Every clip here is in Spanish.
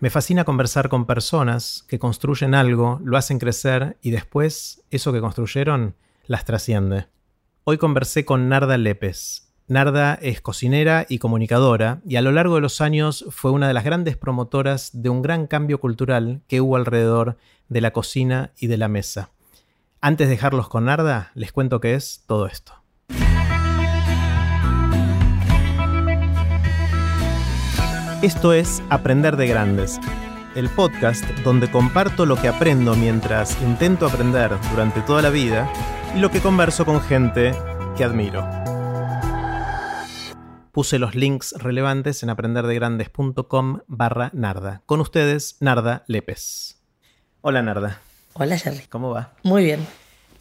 Me fascina conversar con personas que construyen algo, lo hacen crecer y después eso que construyeron las trasciende. Hoy conversé con Narda Lepes. Narda es cocinera y comunicadora y a lo largo de los años fue una de las grandes promotoras de un gran cambio cultural que hubo alrededor de la cocina y de la mesa. Antes de dejarlos con Narda, les cuento qué es todo esto. Esto es Aprender de Grandes, el podcast donde comparto lo que aprendo mientras intento aprender durante toda la vida y lo que converso con gente que admiro. Puse los links relevantes en aprenderdegrandes.com barra Narda. Con ustedes, Narda Lepes. Hola Narda. Hola Jerry. ¿Cómo va? Muy bien.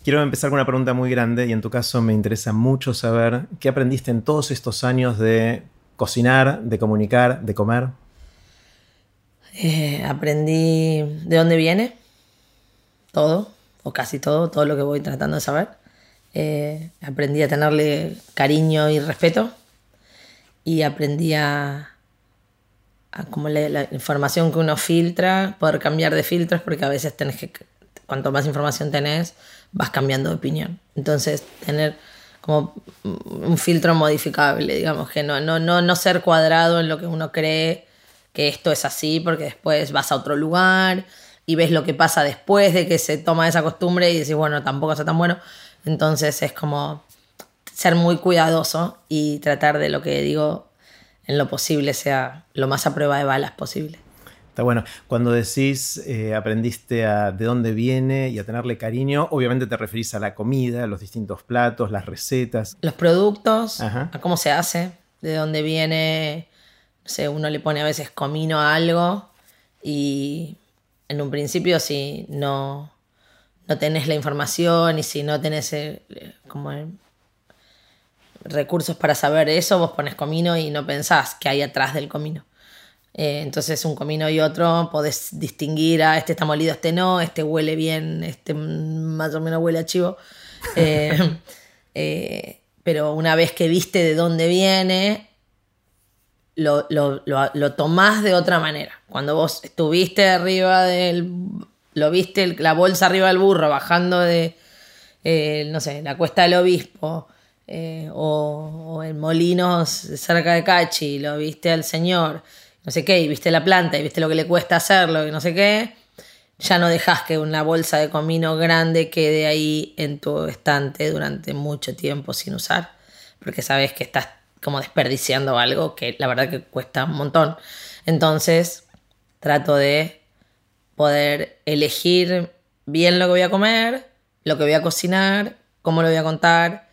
Quiero empezar con una pregunta muy grande y en tu caso me interesa mucho saber qué aprendiste en todos estos años de cocinar, de comunicar, de comer? Eh, aprendí de dónde viene todo, o casi todo, todo lo que voy tratando de saber. Eh, aprendí a tenerle cariño y respeto y aprendí a, como la, información que uno filtra, poder cambiar de filtros porque a veces tenés que, cuanto más información tenés, vas cambiando de opinión. Entonces, tener como un filtro modificable, digamos, que no, no, no, no ser cuadrado en lo que uno cree que esto es así, porque después vas a otro lugar y ves lo que pasa después de que se toma esa costumbre y decís, bueno, tampoco está tan bueno. Entonces es como ser muy cuidadoso y tratar de lo que digo en lo posible sea lo más a prueba de balas posible bueno. Cuando decís eh, aprendiste a de dónde viene y a tenerle cariño, obviamente te referís a la comida, a los distintos platos, las recetas. Los productos, a cómo se hace, de dónde viene. No sé, uno le pone a veces comino a algo y en un principio si no, no tenés la información y si no tenés eh, como recursos para saber eso, vos pones comino y no pensás qué hay atrás del comino. Eh, entonces un comino y otro podés distinguir a este está molido, este no, este huele bien, este más o menos huele a chivo. Eh, eh, pero una vez que viste de dónde viene, lo, lo, tomás de otra manera. Cuando vos estuviste arriba del... Lo viste la bolsa arriba del burro bajando de, no sé, la cuesta del obispo. o, o, en Molinos cerca de Cachi, lo viste al señor, no sé qué, y viste la planta y viste lo que le cuesta hacerlo y no sé qué, ya no dejas que una bolsa de comino grande quede ahí en tu estante durante mucho tiempo sin usar, porque sabes que estás como desperdiciando algo que la verdad que cuesta un montón. Entonces, trato de poder elegir bien lo que voy a comer, lo que voy a cocinar, cómo lo voy a contar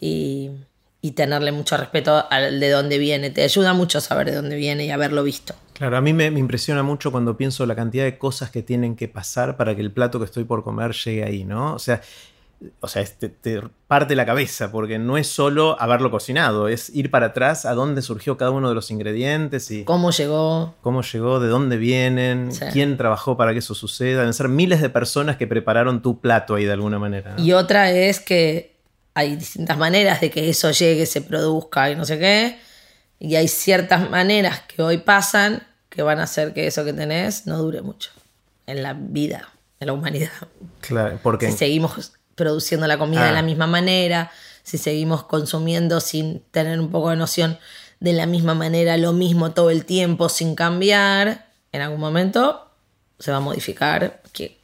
y y tenerle mucho respeto al de dónde viene. Te ayuda mucho a saber de dónde viene y haberlo visto. Claro, a mí me, impresiona mucho cuando pienso la cantidad de cosas que tienen que pasar para que el plato que estoy por comer llegue ahí, ¿no? O sea, o sea, te, parte la cabeza, porque no es solo haberlo cocinado, es ir para atrás a dónde surgió cada uno de los ingredientes y... ¿Cómo llegó? ¿Cómo llegó? ¿De dónde vienen? ¿Quién trabajó para que eso suceda? Deben ser miles de personas que prepararon tu plato ahí de alguna manera. Y otra es que hay distintas maneras de que eso llegue, se produzca y no sé qué. Y hay ciertas maneras que hoy pasan que van a hacer que eso que tenés no dure mucho en la vida, en la humanidad. Claro, porque... Si seguimos produciendo la comida de la ah. misma manera, si seguimos consumiendo sin tener un poco de noción de la misma manera, lo mismo todo el tiempo, sin cambiar, en algún momento se va a modificar que,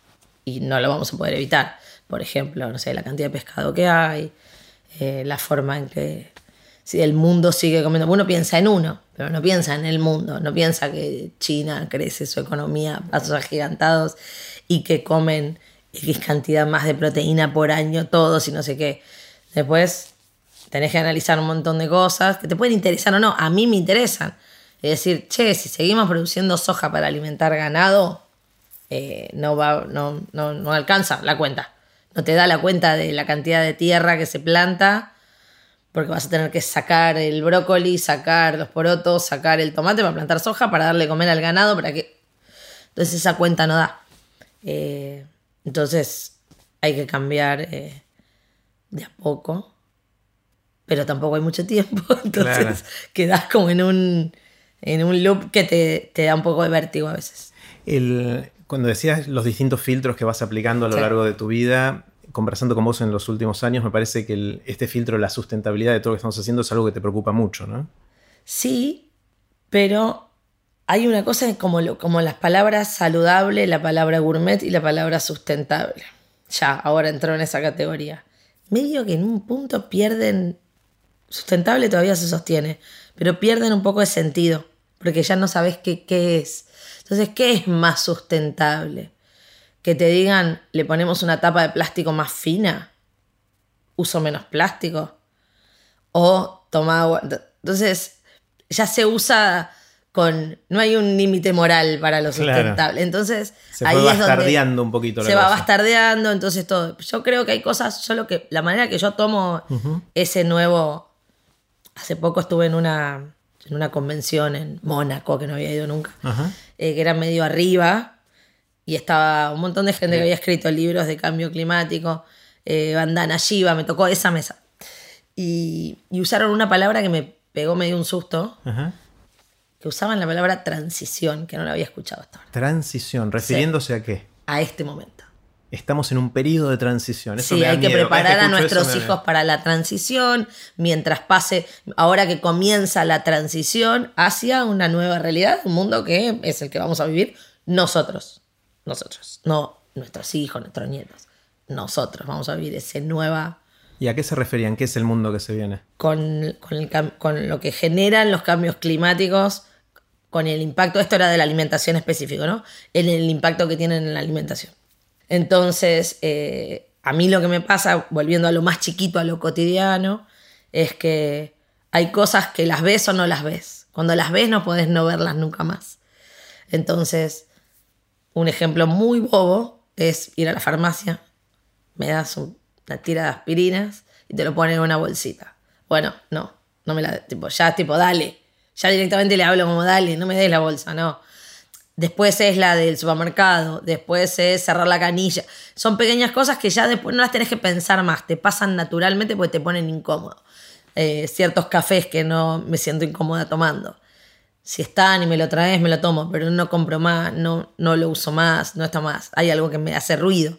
y no lo vamos a poder evitar por ejemplo, no sé, la cantidad de pescado que hay, eh, la forma en que si el mundo sigue comiendo. Uno piensa en uno, pero no piensa en el mundo, no piensa que China crece su economía a pasos agigantados y que comen X cantidad más de proteína por año todos y no sé qué. Después tenés que analizar un montón de cosas que te pueden interesar o no. A mí me interesan. Es decir, che, si seguimos produciendo soja para alimentar ganado, eh, no, va, no, no, no alcanza la cuenta no te da la cuenta de la cantidad de tierra que se planta, porque vas a tener que sacar el brócoli, sacar los porotos, sacar el tomate para plantar soja, para darle comer al ganado, para que... Entonces esa cuenta no da. Eh, entonces hay que cambiar eh, de a poco, pero tampoco hay mucho tiempo, entonces quedas como en un en un loop que te, te da un poco de vértigo a veces. El, cuando decías los distintos filtros que vas aplicando a lo Sí. largo de tu vida, conversando con vos en los últimos años, me parece que este filtro de la sustentabilidad de todo lo que estamos haciendo es algo que te preocupa mucho, ¿no? Sí, pero hay una cosa como, como las palabras saludable, la palabra gourmet y la palabra sustentable. Ya, ahora entró en esa categoría. Medio que en un punto pierden. Sustentable todavía se sostiene, pero pierden un poco de sentido, porque ya no sabes qué, qué es. Entonces, ¿qué es más sustentable? Que te digan, le ponemos una tapa de plástico más fina, uso menos plástico, o toma agua. Entonces, ya se usa con. No hay un límite moral para lo Claro. sustentable. Entonces, Se ahí es donde bastardeando un poquito la se va bastardeando, entonces todo. Yo creo que hay cosas, yo lo que. La manera que yo tomo ese nuevo. Hace poco estuve en una. en una convención en Mónaco, que no había ido nunca. Eh, que era medio arriba. Y estaba un montón de gente que había escrito libros de cambio climático. Eh, Bandana Shiva, me tocó esa mesa. Y, y usaron una palabra que me pegó medio un susto, Ajá. que usaban la palabra transición, que no la había escuchado hasta ahora, Transición, refiriéndose a qué? a este momento. Estamos en un periodo de transición. Eso Sí, me hay que miedo. Preparar a eso nuestros hijos para la transición, mientras pase, ahora que comienza la transición hacia una nueva realidad, un mundo que es el que vamos a vivir nosotros, nosotros, no nuestros hijos, nuestros nietos, nosotros vamos a vivir ese nueva ¿Y a qué se referían? ¿Qué es el mundo que se viene? con, con, el cam- con lo que generan los cambios climáticos, con el impacto, esto era de la alimentación específico, ¿no? En el impacto que tienen en la alimentación. Entonces, eh, a mí lo que me pasa, volviendo a lo más chiquito, a lo cotidiano, es que hay cosas que las ves o no las ves. Cuando las ves no puedes no verlas nunca más. Entonces, un ejemplo muy bobo es ir a la farmacia, me das un- una tira de aspirinas y te lo ponen en una bolsita. Bueno, no, no me la, tipo, ya, tipo, dale. Ya directamente le hablo como, dale, no me des la bolsa, no. Después es la del supermercado, después es cerrar la canilla. Son pequeñas cosas que ya después no las tenés que pensar más, te pasan naturalmente porque te ponen incómodo. Eh, ciertos cafés que no me siento incómoda tomando. Si están y me lo traes, me lo tomo, pero no compro más, no, no lo uso más, no está más. Hay algo que me hace ruido.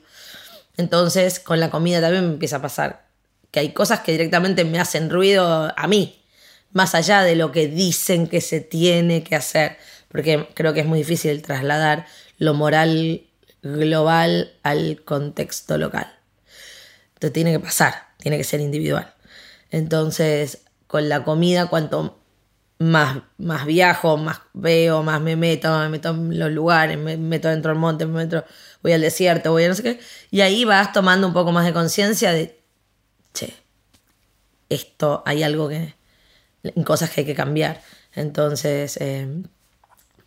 Entonces, con la comida también me empieza a pasar que hay cosas que directamente me hacen ruido a mí, más allá de lo que dicen que se tiene que hacer, porque creo que es muy difícil trasladar lo moral global al contexto local. Entonces tiene que pasar, tiene que ser individual. Entonces, con la comida, cuanto más, más viajo, más veo, más me meto, me meto en los lugares, me meto dentro del monte, me meto, voy al desierto, voy a no sé qué. Y ahí vas tomando un poco más de conciencia de, che, esto hay algo que, cosas que hay que cambiar. Entonces, eh,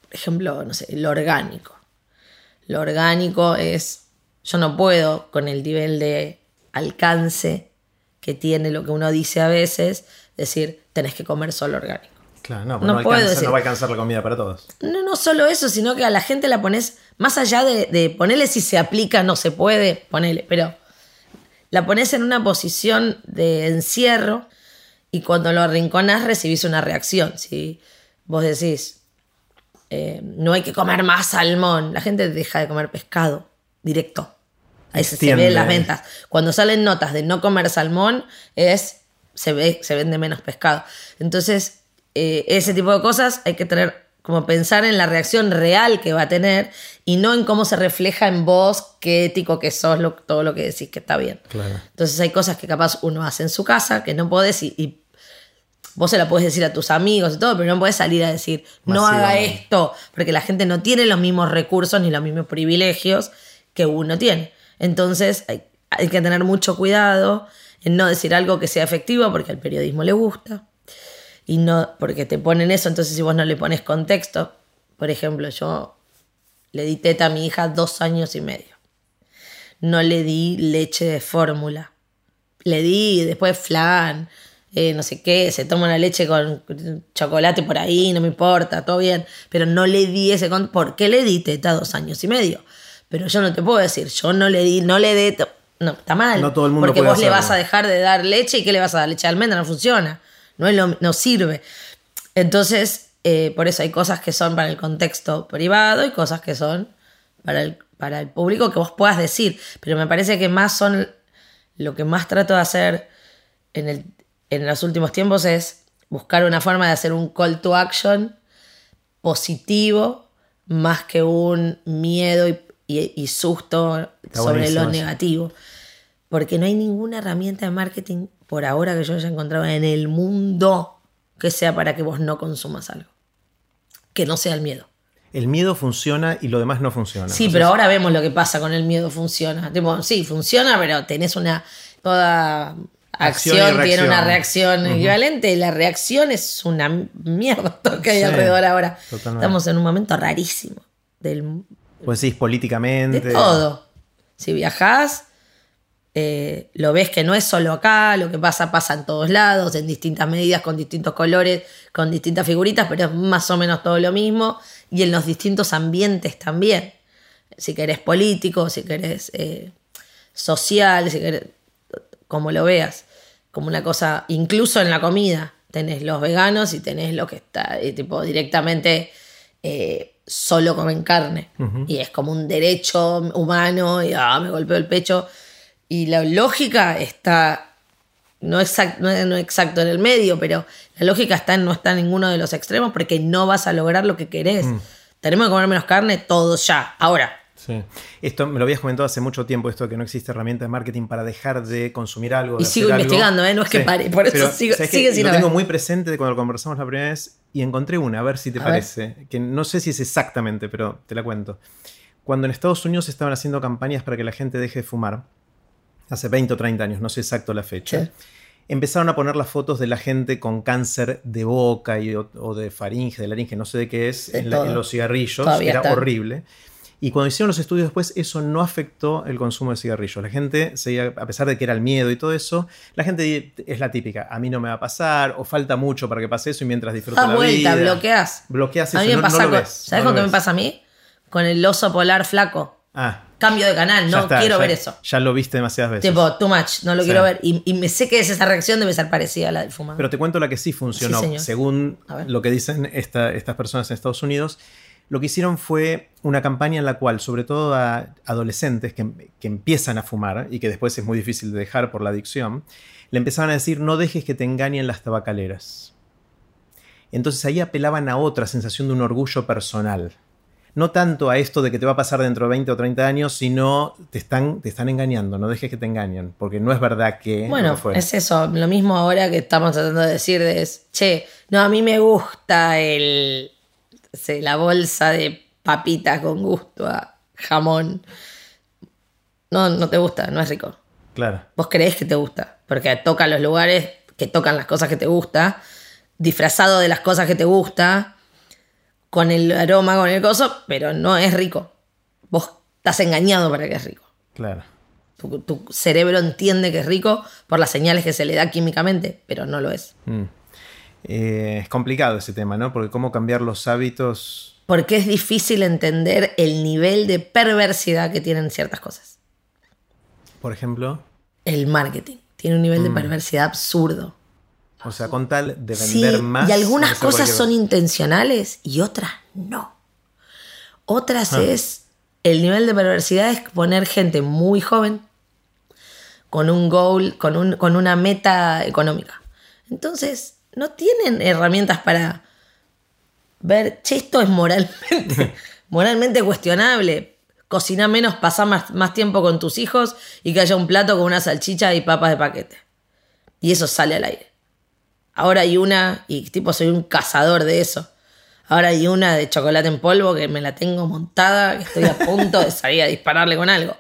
por ejemplo, no sé, lo orgánico. Lo orgánico es, yo no puedo con el nivel de alcance que tiene lo que uno dice a veces, decir, tenés que comer solo orgánico. Claro, no, pues No no, puedo alcanza, decir- no va a alcanzar la comida para todos. No, no solo eso, sino que a la gente la pones, más allá de, de ponerle si se aplica, no se puede, ponele, pero la pones en una posición de encierro y cuando lo arrinconás recibís una reacción. Si vos decís, eh, no hay que comer más salmón, la gente deja de comer pescado directo. Ahí se, se ve en Extiende. las ventas. Cuando salen notas de no comer salmón, es se, ve, se vende menos pescado. Entonces, eh, ese tipo de cosas hay que tener, como pensar en la reacción real que va a tener y no en cómo se refleja en vos, qué ético que sos, lo- todo lo que decís que está bien. Claro. Entonces hay cosas que capaz uno hace en su casa que no podés y, y vos se la podés decir a tus amigos y todo, pero no podés salir a decir, no haga esto, porque la gente no tiene los mismos recursos ni los mismos privilegios que uno tiene. Entonces hay, hay que tener mucho cuidado en no decir algo que sea efectivo porque al periodismo le gusta y no porque te ponen eso, entonces si vos no le pones contexto, por ejemplo, yo le di teta a mi hija dos años y medio. No le di leche de fórmula. Le di después flan, eh, no sé qué, se toma una leche con chocolate por ahí, no me importa, todo bien. Pero no le di ese... Con... ¿Por qué le di teta dos años y medio? Pero yo no te puedo decir, yo no le di, no le dé... No, está mal. No todo el mundo Porque puede vos le vas a dejar de dar leche y ¿qué le vas a dar? Leche de almendra no funciona. No, es lo- no sirve. Entonces, eh, por eso hay cosas que son para el contexto privado y cosas que son para el, para el público que vos puedas decir. Pero me parece que más son lo que más trato de hacer en, el, en los últimos tiempos es buscar una forma de hacer un call to action positivo más que un miedo y, y- y susto Está sobre lo negativo. Porque no hay ninguna herramienta de marketing por ahora que yo haya encontrado en el mundo que sea para que vos no consumas algo. Que no sea el miedo. El miedo funciona y lo demás no funciona. Sí, Entonces, pero ahora vemos lo que pasa con el miedo. Funciona. Tipo, sí, funciona, pero tenés una. Toda Acción tiene una reacción. reacción equivalente. Y la reacción es una mierda que hay Sí, alrededor ahora. totalmente. Estamos en un momento rarísimo. Del, Pues decís políticamente. de todo. Si viajás, eh, lo ves que no es solo acá, lo que pasa pasa en todos lados, en distintas medidas, con distintos colores, con distintas figuritas, pero es más o menos todo lo mismo. Y en los distintos ambientes también. Si querés político, si querés eh, social, si querés, como lo veas, como una cosa, incluso en la comida, tenés los veganos y tenés lo que está, eh, tipo, directamente solo comen carne. Y es como un derecho humano y ah, me golpeó el pecho. Y la lógica está, no, exact, no, exacto en el medio, pero la lógica está en no está en ninguno de los extremos porque no vas a lograr lo que querés. Tenemos que comer menos carne todos ya, ahora. Sí. Esto me lo habías comentado hace mucho tiempo, esto de que no existe herramienta de marketing para dejar de consumir algo. de Y sigo algo. investigando, ¿eh? No es que pare, por eso sigo- sigue sin Lo tengo muy presente de cuando lo conversamos la primera vez y encontré una, a ver si te A ver. parece. Que no sé si es exactamente, pero te la cuento. Cuando en Estados Unidos estaban haciendo campañas para que la gente deje de fumar, hace 20 o 30 años, no sé exacto la fecha, Sí. empezaron a poner las fotos de la gente con cáncer de boca y, o, o de faringe, de laringe, no sé de qué es, De en, la- todo. en los cigarrillos. Todavía era horrible. Y cuando hicieron los estudios después, eso no afectó el consumo de cigarrillos. La gente, seguía, a pesar de que era el miedo y todo eso, la gente es la típica, a mí no me va a pasar, o falta mucho para que pase eso y mientras disfruto Das la vuelta, vida. bloqueas. Bloqueas A mí me no, pasa no lo con- ves, ¿Sabes no con lo qué me pasa a mí? Con el oso polar flaco. Ah, Cambio de canal, no está, quiero ya- ver eso. Ya lo viste demasiadas veces. Tipo, too much, no lo quiero ver. Y, y me sé que es esa reacción debe ser parecida a la del fumado. Pero te cuento la que sí funcionó. Sí. Según lo que dicen esta- estas personas en Estados Unidos, lo que hicieron fue una campaña en la cual, sobre todo a adolescentes que, que empiezan a fumar y que después es muy difícil de dejar por la adicción, le empezaban a decir, no dejes que te engañen las tabacaleras. Entonces ahí apelaban a otra sensación de un orgullo personal. No tanto a esto de que te va a pasar dentro de 20 o 30 años, sino te están, te están engañando, no dejes que te engañen, porque no es verdad que... Bueno, fue. es eso. Lo mismo ahora que estamos tratando de decir de es, che, no, a mí me gusta el, sé, la bolsa de papitas con gusto a jamón. No, no te gusta, no es rico. Claro. Vos creés que te gusta, porque toca los lugares que tocan las cosas que te gusta, disfrazado de las cosas que te gusta, con el aroma, con el coso, pero no es rico. Vos estás engañado para que es rico. Claro. Tu, tu cerebro entiende que es rico por las señales que se le da químicamente, pero no lo es. Mm. Eh, es complicado ese tema, ¿no? Porque cómo cambiar los hábitos. Porque es difícil entender el nivel de perversidad que tienen ciertas cosas. Por ejemplo, El marketing tiene un nivel de Mm. perversidad absurdo. O sea, con tal de Sí, vender más. y algunas cosas son intencionales y otras no. Otras Ah. es el nivel de perversidad es poner gente muy joven con un goal, con, un, con una meta económica. Entonces, no tienen herramientas para ver, che, esto es moralmente, moralmente cuestionable. Cocina menos, pasa más, más tiempo con tus hijos y que haya un plato con una salchicha y papas de paquete. Y eso sale al aire. Ahora hay una, y tipo soy un cazador de eso. Ahora hay una de chocolate en polvo que me la tengo montada, que estoy a punto de salir a dispararle con algo.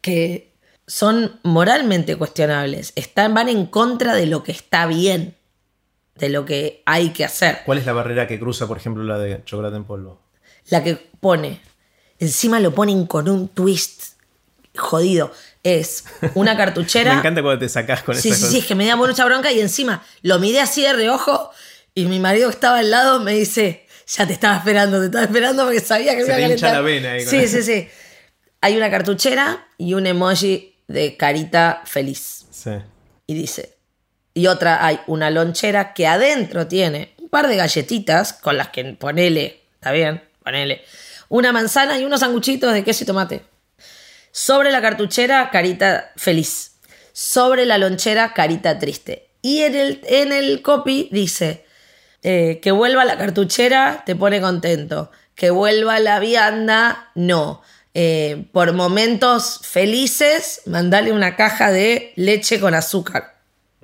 Que son moralmente cuestionables. Están, van en contra de lo que está bien, de lo que hay que hacer. ¿Cuál es la barrera que cruza, por ejemplo, la de chocolate en polvo? La que pone, encima lo ponen con un twist jodido. Es una cartuchera. Me encanta cuando te sacás con Sí, esas sí, sí, cosas. es que me da mucha bronca y encima lo miré así de reojo y mi marido que estaba al lado me dice, ya te estaba esperando, te estaba esperando porque sabía que Se me iba a calentar. la vena ahí Sí, eso. sí, sí. Hay una cartuchera y un emoji de carita feliz. Sí. Y dice, y otra hay una lonchera que adentro tiene un par de galletitas con las que ponele, está bien, ponele, una manzana y unos sanguchitos de queso y tomate. Sobre la cartuchera, carita feliz. Sobre la lonchera, carita triste. Y en el, en el copy dice, eh, que vuelva la cartuchera, te pone contento. Que vuelva la vianda, no. Eh, por momentos felices, mandale una caja de leche con azúcar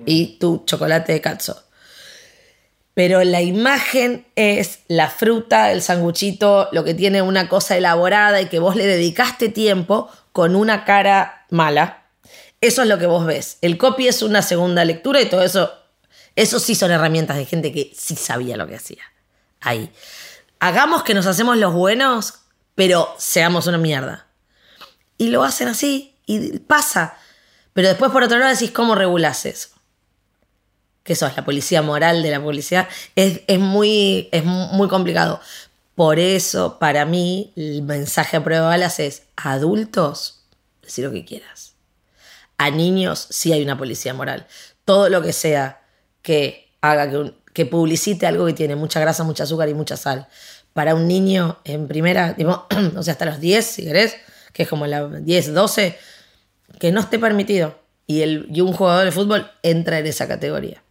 y tu chocolate de calzo. Pero la imagen es la fruta, el sanguchito, lo que tiene una cosa elaborada y que vos le dedicaste tiempo con una cara mala. Eso es lo que vos ves. El copy es una segunda lectura y todo eso, eso sí son herramientas de gente que sí sabía lo que hacía. Ahí. Hagamos que nos hacemos los buenos, pero seamos una mierda. Y lo hacen así y pasa. Pero después por otro lado decís, ¿cómo regulás eso? Que eso es la policía moral de la publicidad. Es, es, muy, es muy complicado. Por eso, para mí, el mensaje a prueba de balas es adultos, decir lo que quieras. A niños sí hay una policía moral. Todo lo que sea que haga que, publicite algo que tiene mucha grasa, mucha azúcar y mucha sal. Para un niño en primera, tipo, o sea, hasta los 10, si querés, que es como la 10, 12, que no esté permitido. Y, y un jugador de fútbol entra en esa categoría.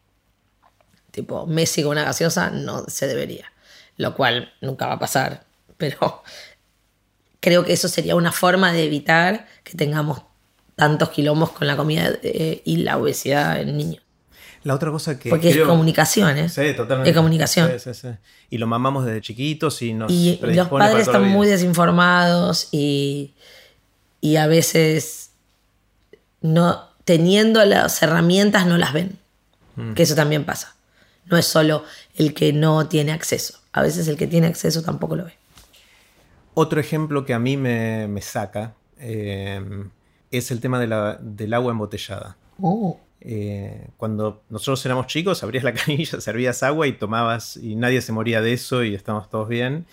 Tipo, Messi con una gaseosa no se debería. Lo cual nunca va a pasar. Pero creo que eso sería una forma de evitar que tengamos tantos quilombos con la comida eh, y la obesidad en niños. La otra cosa que. Porque creo- es comunicación, ¿eh? Sí, totalmente. Es comunicación. Sí, sí, sí. Y lo mamamos desde chiquitos y nos. Y los padres están muy desinformados y, y a veces no teniendo las herramientas no las ven. Mm. Que eso también pasa. No es solo el que no tiene acceso. A veces el que tiene acceso tampoco lo ve. Otro ejemplo que a mí me, me saca eh, es el tema de la- del agua embotellada. Oh. Eh, cuando nosotros éramos chicos, abrías la canilla, servías agua y tomabas, y nadie se moría de eso y estábamos todos bien.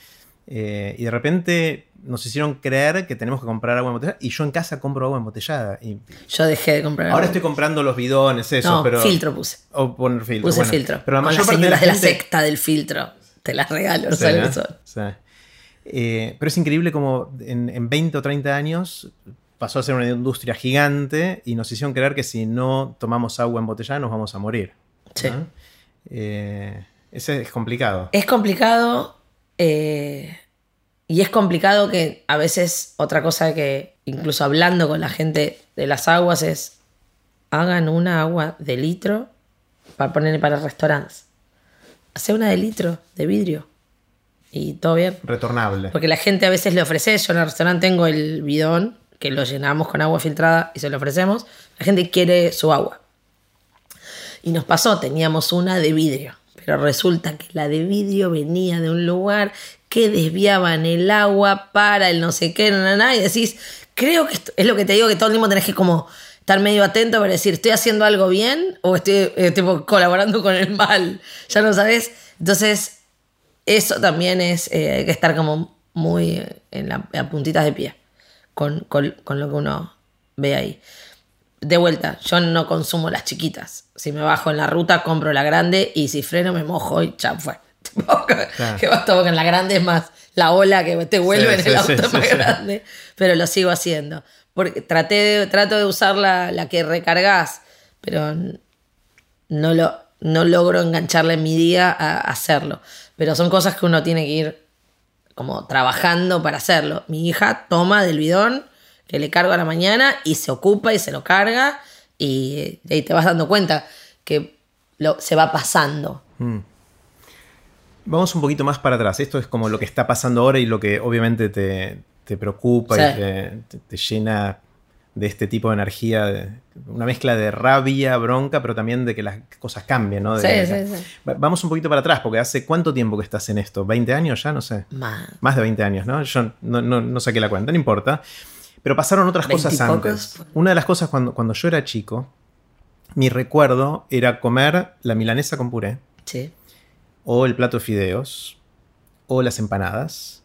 Eh, y de repente nos hicieron creer que tenemos que comprar agua embotellada. Y yo en casa compro agua embotellada. Y Yo dejé de comprar. ahora agua. estoy comprando los bidones, eso, no, pero. filtro puse. O poner filtro. Puse bueno. filtro. Pero la Con mayor las parte de la señoras de la, gente- secta del filtro. Te las regalo, Sí, ¿sabes ¿no? qué son? Sí. Eh, pero es increíble como en, en 20 o 30 años pasó a ser una industria gigante y nos hicieron creer que si no tomamos agua embotellada nos vamos a morir. Sí. ¿no? Eh, ese es complicado. Es complicado eh, y es complicado que a veces otra cosa que incluso hablando con la gente de las aguas es hagan una agua de litro para poner para restaurantes. Hace una de litro de vidrio y todo bien. Retornable. Porque la gente a veces le ofrece, yo en el restaurante tengo el bidón que lo llenamos con agua filtrada y se lo ofrecemos. La gente quiere su agua. Y nos pasó, teníamos una de vidrio, pero resulta que la de vidrio venía de un lugar que desviaban el agua para el no sé qué, na, na, na, y decís, creo que esto, es lo que te digo, que todo el tiempo tenés que como estar medio atento para decir, ¿estoy haciendo algo bien o estoy eh, tipo, colaborando con el mal? Ya no sabes. Entonces, eso también es, eh, hay que estar como muy en la a puntitas de pie con, con- con lo que uno ve ahí. De vuelta, yo no consumo las chiquitas. Si me bajo en la ruta, compro la grande y si freno me mojo y ya fue. Que- Claro. Que basta porque en la grande es más la ola que te vuelve en sí, el sí, auto sí, más grande. Pero lo sigo haciendo. Porque traté de, trato de usar la, la que recargas, pero no, lo, no logro engancharle en mi día a hacerlo. Pero son cosas que uno tiene que ir como trabajando para hacerlo. Mi hija toma del bidón que le cargo a la mañana y se ocupa y se lo carga y, y te vas dando cuenta que lo, se va pasando. Vamos un poquito más para atrás. Esto es como lo que está pasando ahora y lo que obviamente te, te preocupa Sí. y te, te- te llena de este tipo de energía, de- una mezcla de rabia, bronca, pero también de que las cosas cambien, ¿no? De- Sí, sí, sí. Va- Vamos un poquito para atrás, porque ¿hace cuánto tiempo que estás en esto? ¿20 años ya? No sé. Más. Más de 20 años, ¿no? Yo no, no- no saqué la cuenta, no importa. Pero pasaron otras cosas antes. Una de las cosas cuando, cuando yo era chico, mi recuerdo era comer la milanesa con puré, Sí. o el plato de fideos, o las empanadas.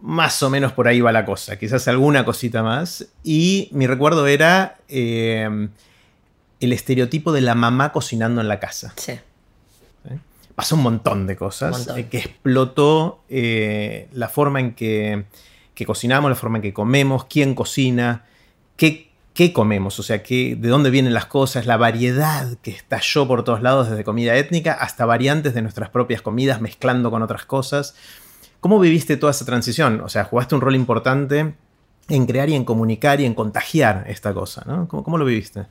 Más o menos por ahí va la cosa, quizás alguna cosita más. Y mi recuerdo era eh, el estereotipo de la mamá cocinando en la casa. Sí. pasó un montón de cosas montón. eh, que explotó eh, la forma en que, que cocinamos, la forma en que comemos, quién cocina, qué, qué comemos, o sea, qué, de dónde vienen las cosas, la variedad que estalló por todos lados, desde comida étnica hasta variantes de nuestras propias comidas mezclando con otras cosas. ¿Cómo viviste toda esa transición? O sea, jugaste un rol importante en crear y en comunicar y en contagiar esta cosa, ¿no? ¿Cómo, cómo lo viviste?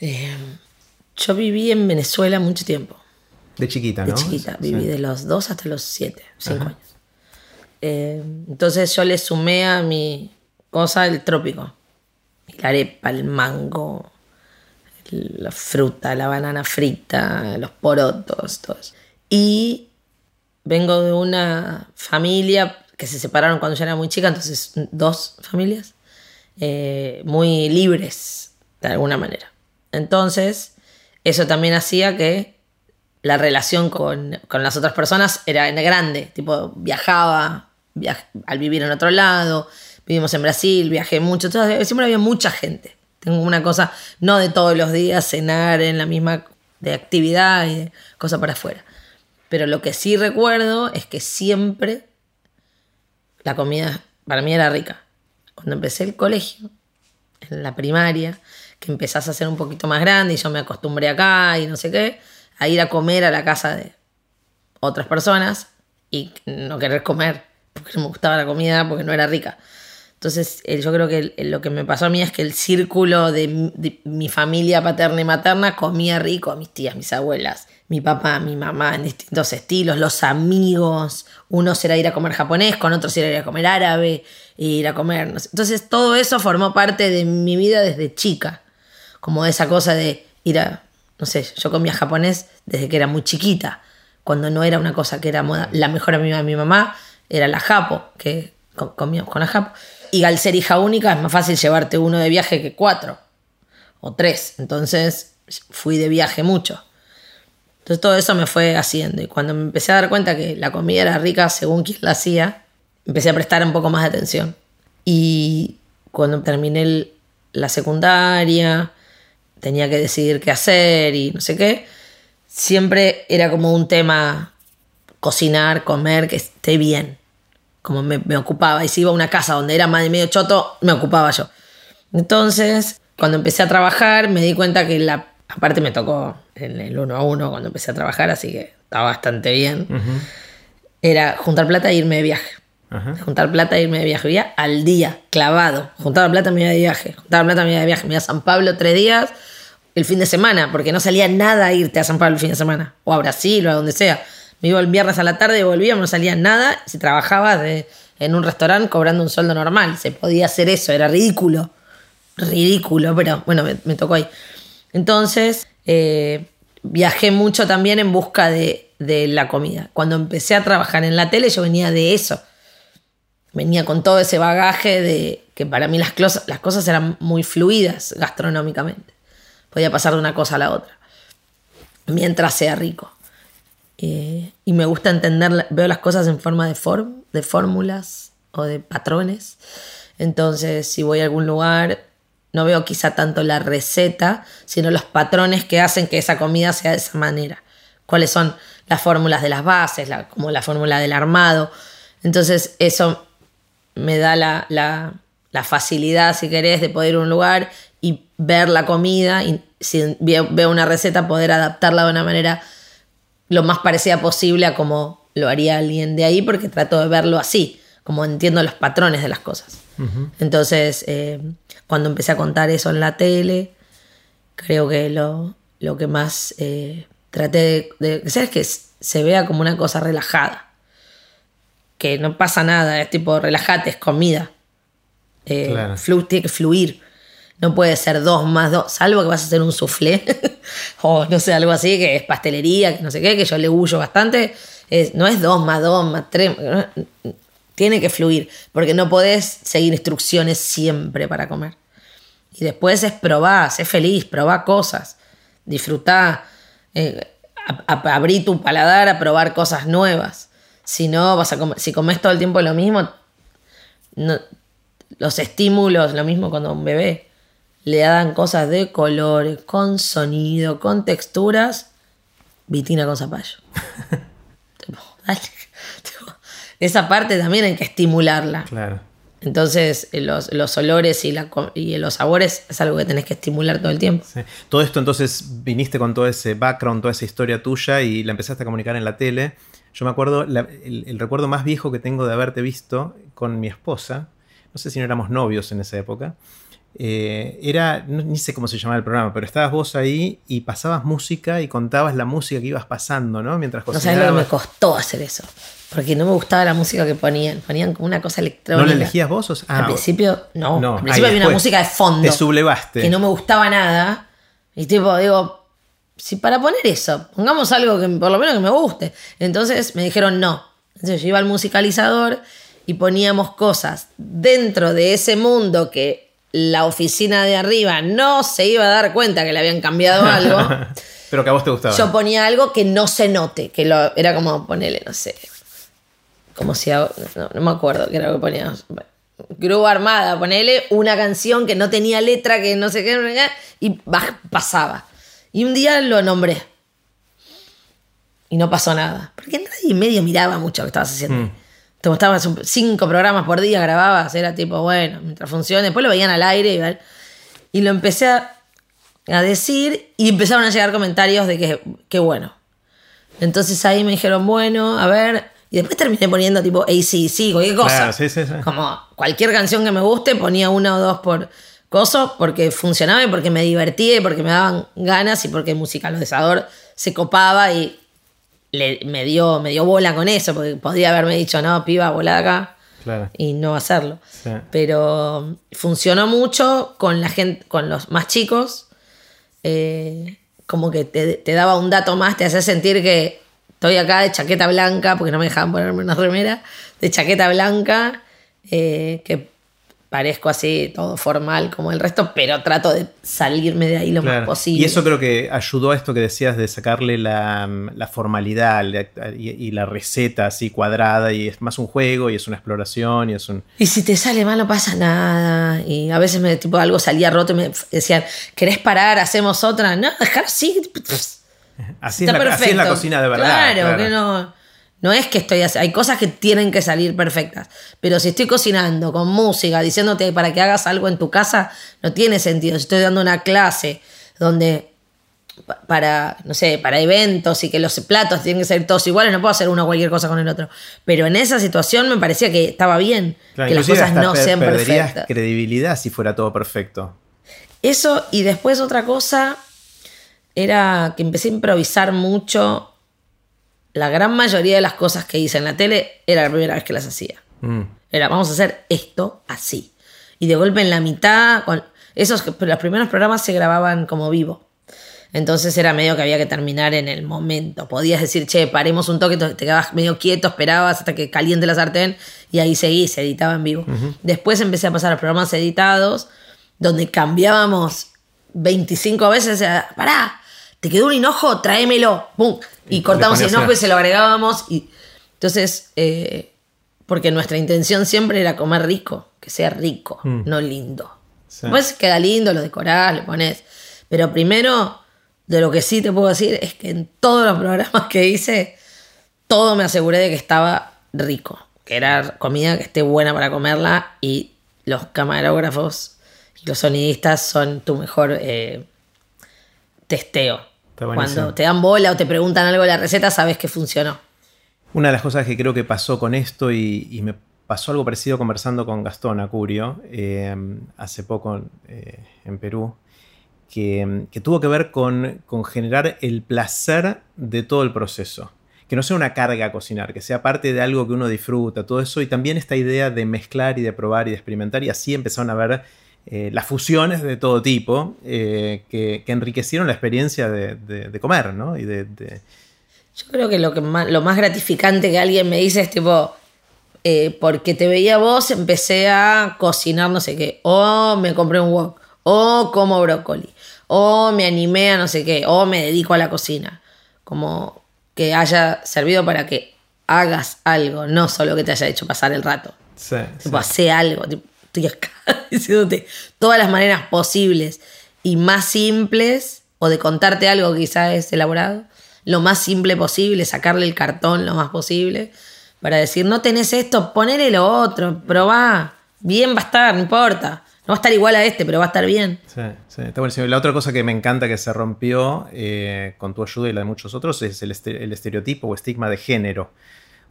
Eh, yo viví en Venezuela mucho tiempo. De chiquita, De ¿no? chiquita. Sí. Viví de los 2 hasta los 7, 5 Ajá. años. Eh, entonces yo le sumé a mi cosa el trópico. La arepa, el mango, la fruta, la banana frita, los porotos, todo eso. Y vengo de una familia que se separaron cuando yo era muy chica, entonces dos familias eh, muy libres, de alguna manera. Entonces, eso también hacía que la relación con, con las otras personas era grande, tipo viajaba viaj- al vivir en otro lado, vivimos en Brasil, viajé mucho, entonces, siempre había mucha gente. Tengo una cosa, no de todos los días cenar en la misma de actividad y de cosa para afuera. Pero lo que sí recuerdo es que siempre la comida para mí era rica. Cuando empecé el colegio, en la primaria, que empezás a ser un poquito más grande y yo me acostumbré acá y no sé qué, a ir a comer a la casa de otras personas y no querer comer porque no me gustaba la comida, porque no era rica. Entonces, eh, yo creo que lo que me pasó a mí es que el círculo de, mi- familia paterna y materna comía rico, mis tías, mis abuelas, mi papá, mi mamá, en distintos estilos, los amigos, unos era ir a comer japonés, con otros era ir a comer árabe, ir a comer. Entonces, todo eso formó parte de mi vida desde chica, como esa cosa de ir a, no sé, yo comía japonés desde que era muy chiquita, cuando no era una cosa que era moda. La mejor amiga de mi mamá era la japo, que co- comíamos con la japo. Y al ser hija única es más fácil llevarte uno de viaje que cuatro o tres. Entonces fui de viaje mucho. Entonces todo eso me fue haciendo. Y cuando me empecé a dar cuenta que la comida era rica según quien la hacía, empecé a prestar un poco más de atención. Y cuando terminé la secundaria, tenía que decidir qué hacer y no sé qué, siempre era como un tema cocinar, comer, que esté bien. Como me, me ocupaba. Y si iba a una casa donde era más de medio choto, me ocupaba yo. Entonces, cuando empecé a trabajar, me di cuenta que la. Aparte me tocó en el uno a uno cuando empecé a trabajar, así que estaba bastante bien. Era juntar plata e irme de viaje. Ajá. Juntar plata e irme de viaje. Vivía al día, clavado. Juntaba plata, me iba de viaje. Juntaba plata, me iba de viaje. Me iba a San Pablo tres días el fin de semana, porque no salía nada a irte a San Pablo el fin de semana. O a Brasil o a donde sea. Me iba el viernes a la tarde y volvíamos, no salía nada. Si trabajaba de- en un restaurante cobrando un sueldo normal, se podía hacer eso, era ridículo. Ridículo, pero bueno, me, me tocó ahí. Entonces, eh, viajé mucho también en busca de, la comida. Cuando empecé a trabajar en la tele, yo venía de eso venía con todo ese bagaje de que para mí las, cosas eran muy fluidas gastronómicamente. Podía pasar de una cosa a la otra, mientras sea rico. Eh, y me gusta entender, veo las cosas en forma de, form, de fórmulas o de patrones. Entonces, si voy a algún lugar, no veo quizá tanto la receta, sino los patrones que hacen que esa comida sea de esa manera. Cuáles son las fórmulas de las bases, la- como la fórmula del armado. Entonces, eso me da la, la- facilidad, si querés, de poder ir a un lugar y ver la comida y si veo veo una receta, poder adaptarla de una manera lo más parecida posible a como lo haría alguien de ahí, porque trato de verlo así, como entiendo los patrones de las cosas. Entonces, eh, cuando empecé a contar eso en la tele, creo que lo, lo que más eh, traté de, de hacer es que se vea como una cosa relajada. Que no pasa nada, es tipo, relájate, es comida. Eh, Claro. flu- tiene que fluir. No puede ser dos más dos, salvo que vas a hacer un soufflé o no sé, algo así, que es pastelería, que no sé qué, que yo le huyo bastante. Es- no es dos más dos más tres. Tiene que fluir, porque no podés seguir instrucciones siempre para comer. Y después es probar, ser feliz, probar cosas, disfrutar, eh, abrí tu paladar a probar cosas nuevas. Si no, vas a comer, si comes todo el tiempo lo mismo, no- los estímulos, lo mismo cuando a un bebé le dan cosas de colores, con sonido, con texturas, vitina con zapallo. Dale. Esa parte también hay que estimularla. Claro. Entonces, eh, los, los olores y, la y los sabores es algo que tenés que estimular todo el tiempo. Sí. Todo esto entonces viniste con todo ese background, toda esa historia tuya y la empezaste a comunicar en la tele. Yo me acuerdo, la- el, el recuerdo más viejo que tengo de haberte visto con mi esposa, no sé si no éramos novios en esa época, eh, era, no- ni sé cómo se llamaba el programa, pero estabas vos ahí y pasabas música y contabas la música que ibas pasando, ¿no? Mientras No sabes lo que me cocinabas. costó hacer eso. Porque no me gustaba la música que ponían. Ponían como una cosa ¿No electrónica. la elegías vos? O sea, Al ah, principio, no. no, Al principio había una música de fondo. Te sublevaste. que no me gustaba nada. Y tipo, digo, si para poner eso, pongamos algo que por lo menos que me guste. Entonces me dijeron no. Entonces yo iba al musicalizador y poníamos cosas dentro de ese mundo que la oficina de arriba no se iba a dar cuenta que le habían cambiado algo. pero que a vos te gustaba. Yo ponía algo que no se note, que lo, era como ponerle, no sé, como si no, no me acuerdo qué era lo que poníamos. Grupo Armada, ponele una canción que no tenía letra, que no sé qué, y pasaba. Y un día lo nombré. Y no pasó nada. Porque nadie medio miraba mucho lo que estabas haciendo. Mm. Te mostrabas cinco programas por día, grababas, era tipo, bueno, mientras funcione. Después lo veían al aire y, lo empecé a, a decir y empezaron a llegar comentarios de que, qué bueno. Entonces ahí me dijeron, bueno, a ver. Y después terminé poniendo tipo ACC, cualquier cosa. Claro, sí, sí, sí. Como cualquier canción que me guste, ponía una o dos por coso, porque funcionaba y porque me divertía y porque me daban ganas y porque el musicalizador se copaba y le, me, dio, me dio bola con eso, porque podría haberme dicho, no, piba, de acá Claro. y no hacerlo. Pero funcionó mucho con la gente, con los más chicos. eh, como que te, te daba un dato más, te hacía sentir que estoy acá de chaqueta blanca, porque no me dejaban ponerme una remera, de chaqueta blanca, eh, que parezco así todo formal como el resto, pero trato de salirme de ahí lo Claro. más posible. Y eso creo que ayudó a esto que decías de sacarle la, la formalidad la- y, y la receta así cuadrada y es más un juego y es una exploración y es un... Y si te sale mal no pasa nada. Y a veces me tipo algo salía roto y me decían, ¿querés parar? ¿Hacemos otra? No, dejar así. Así, Está es la, así es la cocina de verdad. Claro, que no. No es que estoy Hay cosas que tienen que salir perfectas. Pero si estoy cocinando con música, diciéndote para que hagas algo en tu casa, no tiene sentido. Si estoy dando una clase donde pa- para, no sé, para eventos y que los platos tienen que ser todos iguales, no puedo hacer uno cualquier cosa con el otro. Pero en esa situación me parecía que estaba bien Claro, que las cosas no per- sean perfectas. credibilidad si fuera todo perfecto. Eso y después otra cosa era que empecé a improvisar mucho. La gran mayoría de las cosas que hice en la tele era la primera vez que las hacía. Mm. Era, vamos a hacer esto así. Y de golpe en la mitad, con esos, los primeros programas se grababan como vivo. Entonces era medio que había que terminar en el momento. Podías decir, che, paremos un toque, te quedabas medio quieto, esperabas hasta que caliente la sartén y ahí seguí, se editaba en vivo. Después empecé a pasar a programas editados donde cambiábamos 25 veces, o sea, pará, te quedó un hinojo, tráemelo, pum. Y, Y cortamos el hinojo y se lo agregábamos. Y entonces, eh, porque nuestra intención siempre era comer rico, que sea rico, no lindo. Sí. Después queda lindo, lo decorás, le pones. Pero primero, de lo que sí te puedo decir es que en todos los programas que hice, todo me aseguré de que estaba rico. Que era comida que esté buena para comerla y los camarógrafos y los sonidistas son tu mejor eh, testeo. Cuando te dan bola o te preguntan algo de la receta, sabes que funcionó. Una de las cosas que creo que pasó con esto y, y me pasó algo parecido conversando con Gastón Acurio eh, hace poco eh, en Perú, que, que tuvo que ver con, con generar el placer de todo el proceso. Que no sea una carga cocinar, que sea parte de algo que uno disfruta, todo eso. Y también esta idea de mezclar y de probar y de experimentar. Y así empezaron a ver eh, las fusiones de todo tipo eh, que, que enriquecieron la experiencia de, de- de comer, ¿no? Y de- de, Yo creo que lo, que más, lo más gratificante que alguien me dice es tipo, eh, porque te veía vos, empecé a cocinar no sé qué, o me compré un wok, o como brócoli, o me animé a no sé qué, o me dedico a la cocina. Como que haya servido para que hagas algo, no solo que te haya hecho pasar el rato. sí, Tipo, sí. hace algo. tipo, estoy acá diciéndote todas las maneras posibles y más simples, o de contarte algo que quizás es elaborado, lo más simple posible, sacarle el cartón lo más posible, para decir, no tenés esto, ponele lo otro, probá, bien va a estar, no importa. No va a estar igual a este, pero va a estar bien. Sí, sí, está buenísimo. La otra cosa que me encanta que se rompió eh, con tu ayuda y la de muchos otros es el, estereotipo o estigma de género.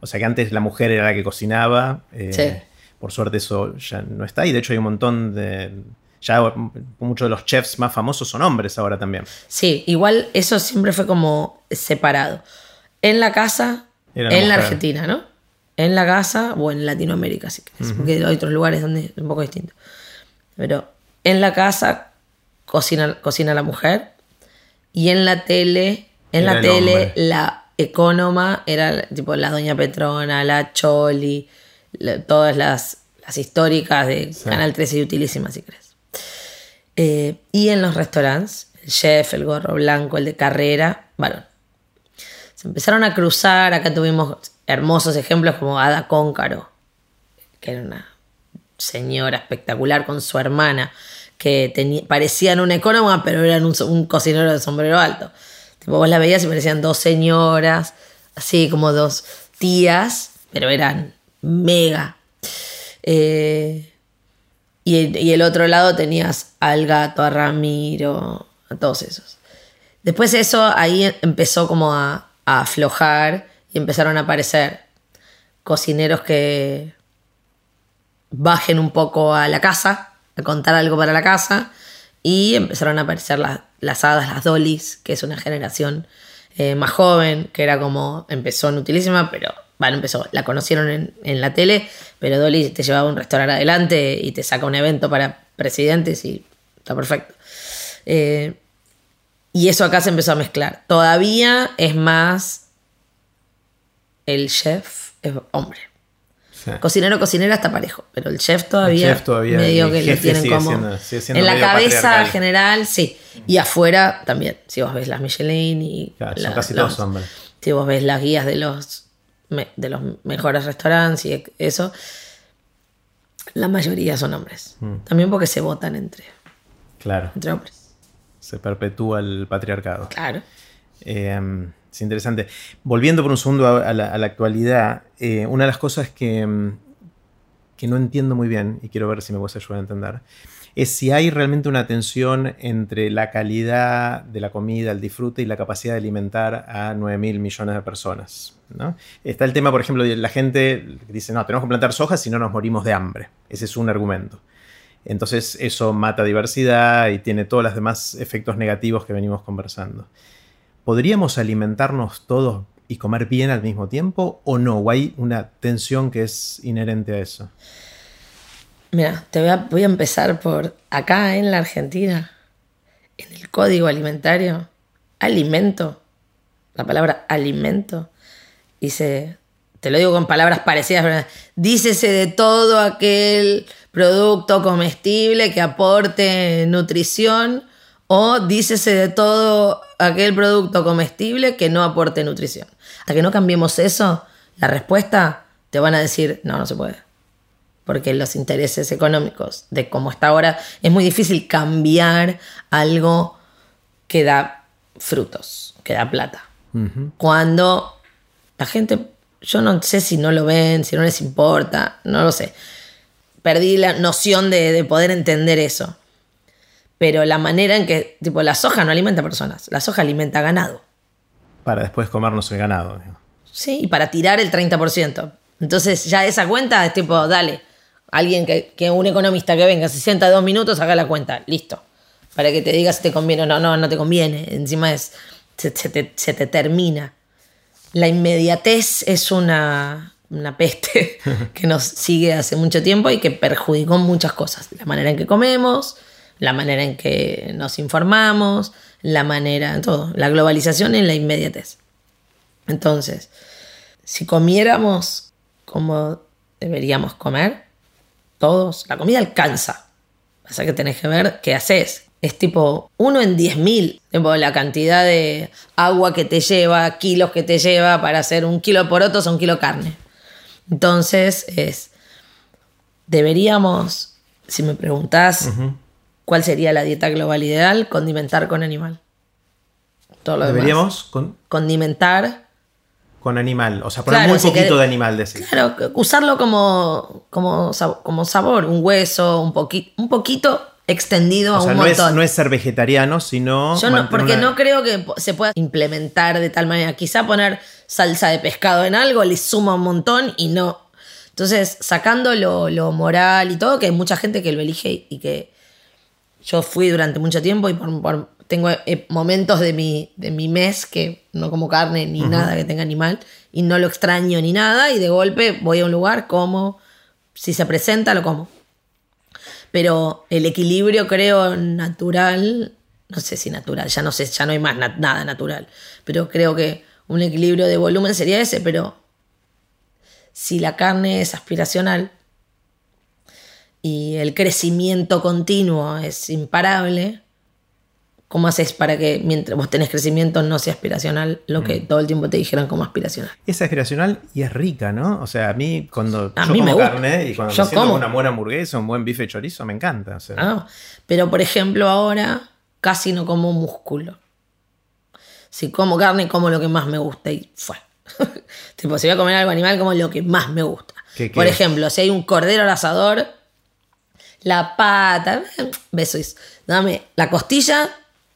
O sea que antes la mujer era la que cocinaba. Eh, por suerte eso ya no está. Y de hecho hay un montón de. Ya muchos de los chefs más famosos son hombres ahora también. Sí, igual eso siempre fue como separado. En la casa, en la Argentina, ¿no? En la casa o en Latinoamérica, si querés. Porque hay otros lugares donde es un poco distinto. Pero en la casa cocina, cocina la mujer y en la tele, en la tele la economa era tipo la doña Petrona, la Choli, todas las, históricas de Canal 13 y utilísimas si crees. Eh, y en los restaurantes, el chef, el gorro blanco, el de carrera, varón. Se empezaron a cruzar, acá tuvimos hermosos ejemplos como Ada Cóncaro, que era una señora espectacular con su hermana, que parecían una económica, pero eran un, cocinero de sombrero alto. Tipo, vos la veías y parecían dos señoras, así como dos tías, pero eran mega. Eh, y, el otro lado tenías al gato, a Ramiro, a todos esos. Después eso ahí empezó como a aflojar y empezaron a aparecer cocineros que bajen un poco a la casa, a contar algo para la casa, y empezaron a aparecer las hadas, las dolis, que es una generación eh, más joven, que era como, empezó en utilísima, pero, bueno, empezó, la conocieron en, la tele, pero Dolly te llevaba un restaurante adelante y te saca un evento para presidentes y está perfecto. Eh, y eso acá se empezó a mezclar. Todavía es más el chef es hombre. Cocinero, cocinera está parejo, pero el chef todavía, el chef todavía medio que lo tienen como. en la cabeza general, sí. Y afuera también. Si vos ves las Michelin y. son casi todos hombres. Si vos ves las guías de los, de los mejores restaurantes y eso, la mayoría son hombres. Mm. También porque se votan entre. Claro. Entre hombres. Se perpetúa el patriarcado. Claro. Eh, es interesante. Volviendo por un segundo a, la, actualidad, eh, una de las cosas que, mm, que, no entiendo muy bien, y quiero ver si me puedes ayudar a entender, es si hay realmente una tensión entre la calidad de la comida, el disfrute y la capacidad de alimentar a 9 mil millones de personas. Está el tema, por ejemplo, de la gente que dice, no, tenemos que plantar soja si no nos morimos de hambre. Ese es un argumento. Entonces eso mata diversidad y tiene todos los demás efectos negativos que venimos conversando. ¿podríamos alimentarnos todos y comer bien al mismo tiempo o no? ¿O hay una tensión que es inherente a eso? Mira, te voy a, voy a empezar por acá en la Argentina, en el código alimentario, alimento, la palabra alimento, dice, te lo digo con palabras parecidas, pero dícese de todo aquel producto comestible que aporte nutrición o dícese de todo aquel producto comestible que no aporte nutrición. Hasta que no cambiemos eso, la respuesta te van a decir, no, no se puede. Porque los intereses económicos de cómo está ahora, es muy difícil cambiar algo que da frutos, que da plata. Cuando la gente, yo no sé si no lo ven, si no les importa, no lo sé. Perdí la noción de, de poder entender eso pero la manera en que, tipo, la soja no alimenta personas, la soja alimenta ganado. Para después comernos el ganado. Sí, y para tirar el 30%. Entonces ya esa cuenta es tipo, dale, alguien que, que un economista que venga, se sienta dos minutos, haga la cuenta, listo. Para que te digas si te conviene o no, no, no te conviene. Encima es, se, te, se te, termina. La inmediatez es una, una peste que nos sigue hace mucho tiempo y que perjudicó muchas cosas. La manera en que comemos, la manera en que nos informamos, la manera, todo, la globalización en la inmediatez. Entonces, si comiéramos como deberíamos comer, todos, la comida alcanza. Pasa que tenés que ver qué haces. Es tipo uno en diez mil, la cantidad de agua que te lleva, kilos que te lleva para hacer un kilo de porotos o un kilo de carne. Entonces es, deberíamos, si me preguntás, ¿Cuál sería la dieta global ideal? Condimentar con animal. todo lo demás. Deberíamos con, Condimentar. Con animal. O sea, poner Claro, muy poquito de animal, decir. Claro, usarlo como, como, como sabor, un hueso, un, poqui- un poquito extendido O a sea, un no es, no es ser vegetariano, sino. Yo no, porque una- no creo que se pueda implementar de tal manera. Quizá poner salsa de pescado en algo le suma un montón y no. Entonces, sacando lo, lo moral y todo, que hay mucha gente que lo elige y que yo fui durante mucho tiempo y por- por- tengo eh, momentos de mi, de mi mes que no como carne ni nada que tenga animal y no lo extraño ni nada y de golpe voy a un lugar, como, si se presenta, lo como. Pero el equilibrio, creo, natural, no sé si natural, ya no sé, ya no hay más na- nada natural. Pero creo que un equilibrio de volumen sería ese, pero si la carne es aspiracional y el crecimiento continuo es imparable, ¿cómo haces para que mientras vos tenés crecimiento no sea aspiracional lo que todo el tiempo te dijeron como aspiracional? Es aspiracional y es rica, ¿no? O sea, a mí cuando A yo mí como me gusta. carne y cuando Yo me siento como. una buena hamburguesa, un buen bife chorizo, me encanta. o sea. Ah, Pero por ejemplo ahora casi no como músculo. Si como carne, como lo que más me gusta y fue. tipo, si voy a comer algo animal, como lo que más me gusta. ¿Qué- qué? Por ejemplo, si hay un cordero al asador, la pata, besos, dame la costilla,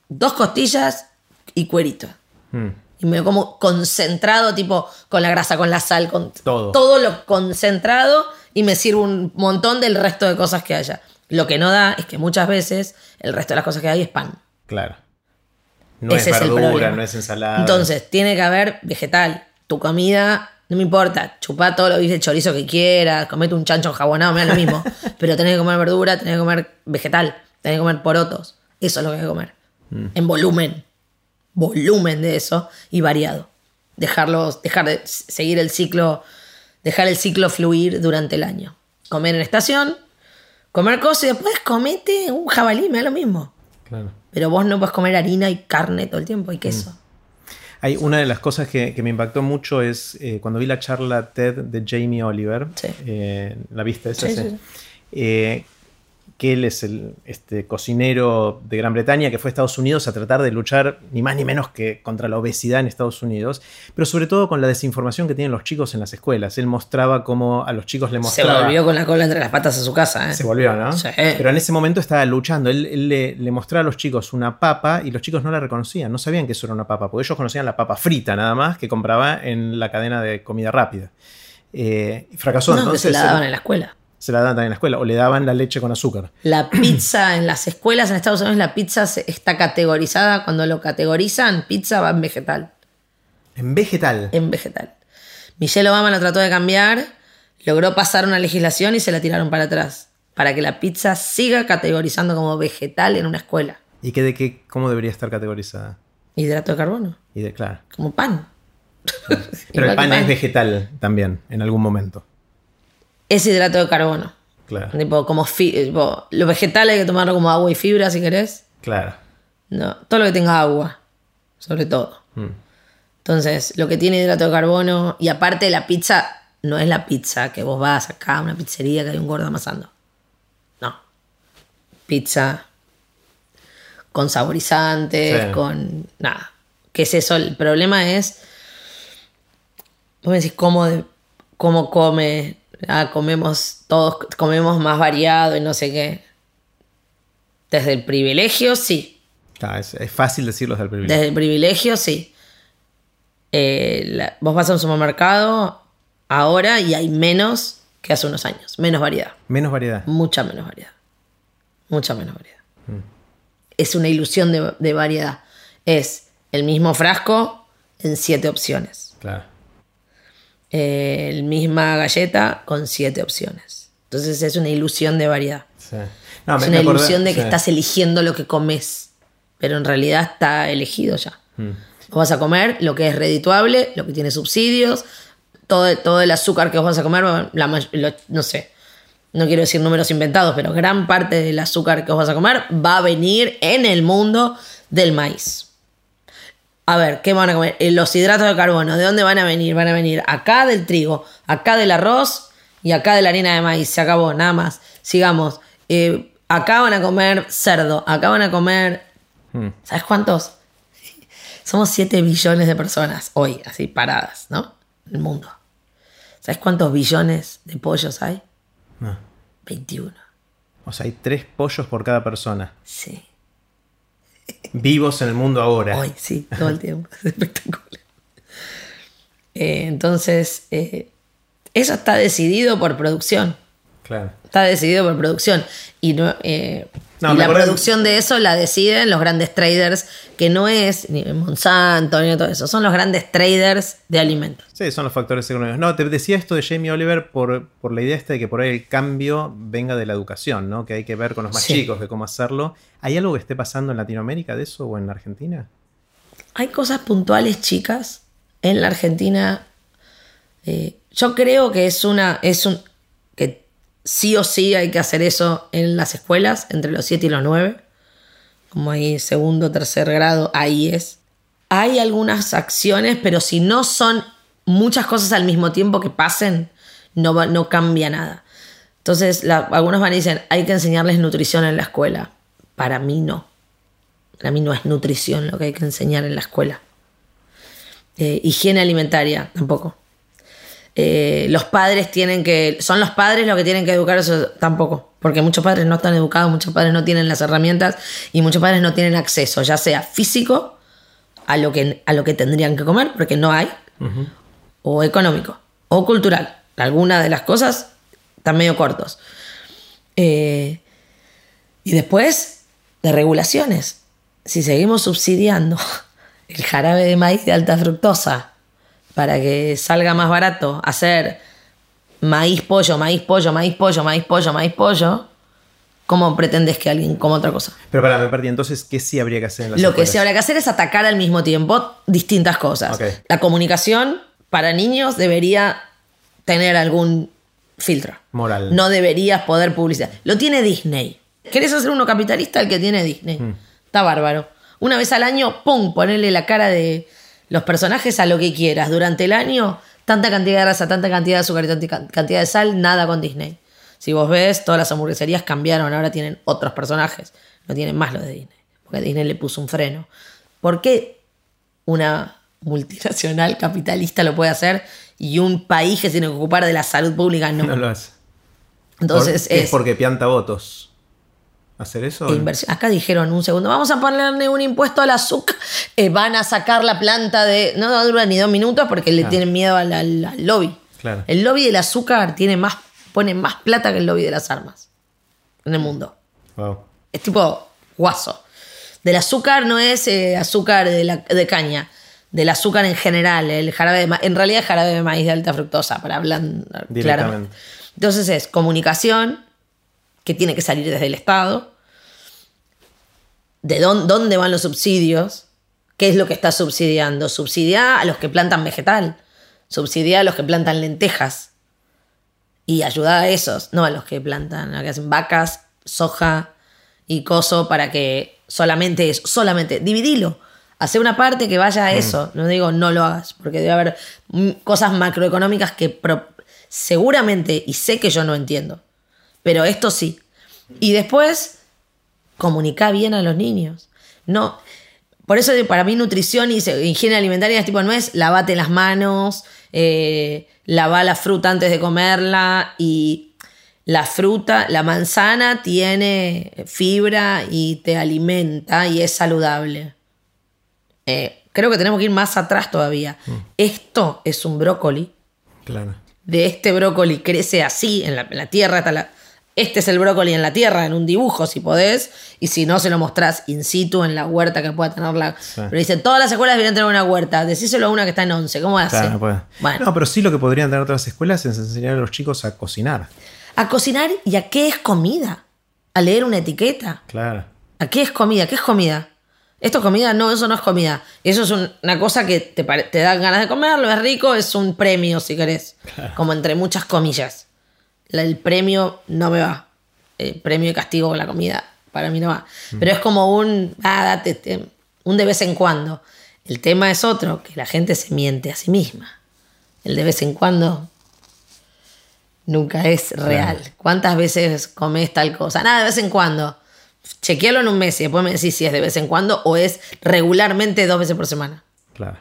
dos costillas y cuerito. Mm. Y me como concentrado, tipo con la grasa, con la sal, con Todo. todo lo concentrado y me sirve un montón del resto de cosas que haya. Lo que no da es que muchas veces el resto de las cosas que hay es pan. Claro. No Ese es verdura, no es ensalada. Entonces, tiene que haber vegetal. Tu comida, no me importa, chupá todo lo de chorizo que quieras, comete un chancho jabonado, me da lo mismo. Pero tenés que comer verdura, tenés que comer vegetal, tenés que comer porotos. Eso es lo que hay que comer. Mm. En volumen. Volumen de eso y variado. Dejarlos, dejar de seguir el ciclo, dejar el ciclo fluir durante el año. Comer en estación, comer cosas y después comete un jabalí, me da lo mismo. Claro. Pero vos no puedes comer harina y carne todo el tiempo y queso. Hay una de las cosas que, que me impactó mucho es eh, cuando vi la charla TED de Jamie Oliver. Sí. eh, ¿La viste esa? Sí. Eh, que él es el este, cocinero de Gran Bretaña que fue a Estados Unidos a tratar de luchar ni más ni menos que contra la obesidad en Estados Unidos, pero sobre todo con la desinformación que tienen los chicos en las escuelas. Él mostraba cómo a los chicos le Se mostraba... volvió con la cola entre las patas a su casa, ¿eh? Se volvió, ¿no? Sí. Pero en ese momento estaba luchando. Él, él le, le mostraba a los chicos una papa y los chicos no la reconocían, no sabían que eso era una papa, porque ellos conocían la papa frita nada más que compraba en la cadena de comida rápida. Eh, fracasó No, que entonces. se la daban en la escuela. Se la daban también en la escuela o le daban la leche con azúcar. La pizza en las escuelas en Estados Unidos, la pizza está categorizada. Cuando lo categorizan, pizza va en vegetal. En vegetal. En vegetal. Michelle Obama lo trató de cambiar, logró pasar una legislación y se la tiraron para atrás. Para que la pizza siga categorizando como vegetal en una escuela. ¿Y qué de qué, cómo debería estar categorizada? Hidrato de carbono. Y de, claro. Como pan. Pero el que pan, es vegetal también, en algún momento. Es hidrato de carbono. Claro. Tipo, como tipo, lo vegetal hay que tomarlo como agua y fibra si querés. Claro. No, todo lo que tenga agua, sobre todo. Mm. Entonces, lo que tiene hidrato de carbono, y aparte la pizza, no es la pizza que vos vas acá a una pizzería que hay un gordo amasando. No. Pizza con saborizantes, Sí. con nada. ¿Qué es eso? El problema es, vos me decís cómo, de- cómo come, ah, comemos todos, comemos más variado y no sé qué. Desde el privilegio, sí. Es, es fácil decirlo desde el privilegio. Desde el privilegio, sí. Eh, la- vos vas a un supermercado ahora y hay menos que hace unos años. Menos variedad. Menos variedad. Mucha menos variedad. Mucha menos variedad. Es una ilusión de, de variedad. Es el mismo frasco en siete opciones. Claro. Eh, el misma galleta con siete opciones. Entonces es una ilusión de variedad. Sí. No, es me- una me acordé- ilusión de que sí. estás eligiendo lo que comes, pero en realidad está elegido ya. Mm. Vos vas a comer lo que es redituable, lo que tiene subsidios, todo, todo el azúcar que vos vas a comer, la may- lo- no sé, no quiero decir números inventados, pero gran parte del azúcar que vos vas a comer va a venir en el mundo del maíz. A ver, ¿qué van a comer? Eh, Los hidratos de carbono, ¿de dónde van a venir? Van a venir acá del trigo, acá del arroz y acá de la harina de maíz. Se acabó, nada más. Sigamos. Eh, acá van a comer cerdo, acá van a comer... Mm. ¿Sabes cuántos? Somos 7 billones de personas hoy, así paradas, ¿no? En el mundo. ¿Sabes cuántos billones de pollos hay? No. 21. O sea, hay tres pollos por cada persona. Sí. Vivos en el mundo ahora. Hoy, sí, todo el tiempo. Es espectacular. Eh, entonces, eh, eso está decidido por producción. Claro. Está decidido por producción. Y, no, eh, No, y la producción de eso la deciden los grandes traders, que no es ni Monsanto ni todo eso. Son los grandes traders de alimentos. Sí, son los factores económicos. No, te decía esto de Jamie Oliver por, por la idea esta de que por ahí el cambio venga de la educación, ¿no? Que hay que ver con los más Sí. chicos de cómo hacerlo. ¿Hay algo que esté pasando en Latinoamérica de eso o en Argentina? Hay cosas puntuales chicas en la Argentina. eh, yo creo que es una. es un. que sí o sí hay que hacer eso en las escuelas, entre los 7 y los 9. Como ahí segundo, tercer grado, ahí es. Hay algunas acciones, pero si no son muchas cosas al mismo tiempo que pasen, no, cambia nada. Entonces, algunos van y dicen, hay que enseñarles nutrición en la escuela. Para mí no. Para mí no es nutrición lo que hay que enseñar en la escuela. Eh, higiene alimentaria, tampoco. Eh, los padres tienen que. Son los padres los que tienen que educar eso tampoco. Porque muchos padres no están educados, muchos padres no tienen las herramientas y muchos padres no tienen acceso, ya sea físico a lo que, a lo que tendrían que comer, porque no hay, o económico, o cultural. Algunas de las cosas están medio cortos. Eh, y después, de regulaciones. Si seguimos subsidiando el jarabe de maíz de alta fructosa para que salga más barato hacer maíz pollo, maíz pollo, maíz pollo, maíz pollo, maíz pollo, ¿cómo pretendes que alguien coma otra cosa? Pero para, me perdí. Entonces, ¿qué sí habría que hacer en las Lo que sí habrá que hacer es atacar al mismo tiempo distintas cosas. La comunicación para niños debería tener algún filtro. Moral. No deberías poder publicitar. Lo tiene Disney. ¿Querés hacer uno capitalista? El que tiene Disney. Mm. Está bárbaro. Una vez al año, ¡pum! Ponerle la cara de los personajes a lo que quieras. Durante el año, tanta cantidad de grasa, tanta cantidad de azúcar y tanta can- cantidad de sal, nada con Disney. Si vos ves, todas las hamburgueserías cambiaron, ahora tienen otros personajes. No tienen más los de Disney. Porque Disney le puso un freno. ¿Por qué una multinacional capitalista lo puede hacer y un país que se tiene que ocupar de la salud pública no? No lo hace. Entonces Por- ¿qué es, porque pianta votos. ¿Hacer eso? e inversión. Acá dijeron un segundo, vamos a ponerle un impuesto al azúcar. Eh, van a sacar la planta de. No dura ni dos minutos porque le Claro. tienen miedo al, al- al lobby. Claro. El lobby del azúcar tiene más, pone más plata que el lobby de las armas en el mundo. Wow. Es tipo guaso. Del azúcar no es eh, azúcar de, la- de caña. Del azúcar en general. El jarabe de ma- en realidad es jarabe de maíz de alta fructosa, para hablar claramente. Entonces es comunicación, que tiene que salir desde el Estado. ¿De dónde, dónde van los subsidios? ¿Qué es lo que está subsidiando? Subsidia a los que plantan vegetal. Subsidia a los que plantan lentejas. Y ayuda a esos, no a los que plantan, a los que hacen vacas, soja y coso para que solamente eso, solamente, dividilo. Hace una parte que vaya a eso. No digo no lo hagas, porque debe haber mm, cosas macroeconómicas que seguramente, y sé que yo no entiendo, pero esto sí. Y después, comunica bien a los niños. No, por eso para mí nutrición y higiene alimentaria es tipo, no es lavate las manos, eh, lava la fruta antes de comerla y la fruta, la manzana tiene fibra y te alimenta y es saludable. Eh, creo que tenemos que ir más atrás todavía. Esto es un brócoli Claro. de este brócoli crece así en la, en la tierra. está la- este es el brócoli en la tierra, en un dibujo, si podés. Y si no, se lo mostrás in situ en la huerta que pueda tener la. Pero dicen, todas las escuelas deberían tener una huerta. Decíselo a una que está en 11. ¿Cómo hace? Claro, no puede. Bueno, No, pero sí lo que podrían tener otras escuelas es enseñar a los chicos a cocinar. a cocinar y a qué es comida. A leer una etiqueta. Claro. ¿A qué es comida? ¿Qué es comida? ¿Esto es comida? No, eso no es comida. Eso es un- una cosa que te, te da ganas de comerlo, es rico, es un premio, si querés. Como entre muchas comillas. El premio no me va. El premio y castigo con la comida, para mí no va. Pero es como un, ah, date, te- un de vez en cuando. El tema es otro, que la gente se miente a sí misma. El de vez en cuando nunca es real. ¿Cuántas veces comes tal cosa? Nada, de vez en cuando. chequealo en un mes y después me decís si es de vez en cuando o es regularmente dos veces por semana. Claro.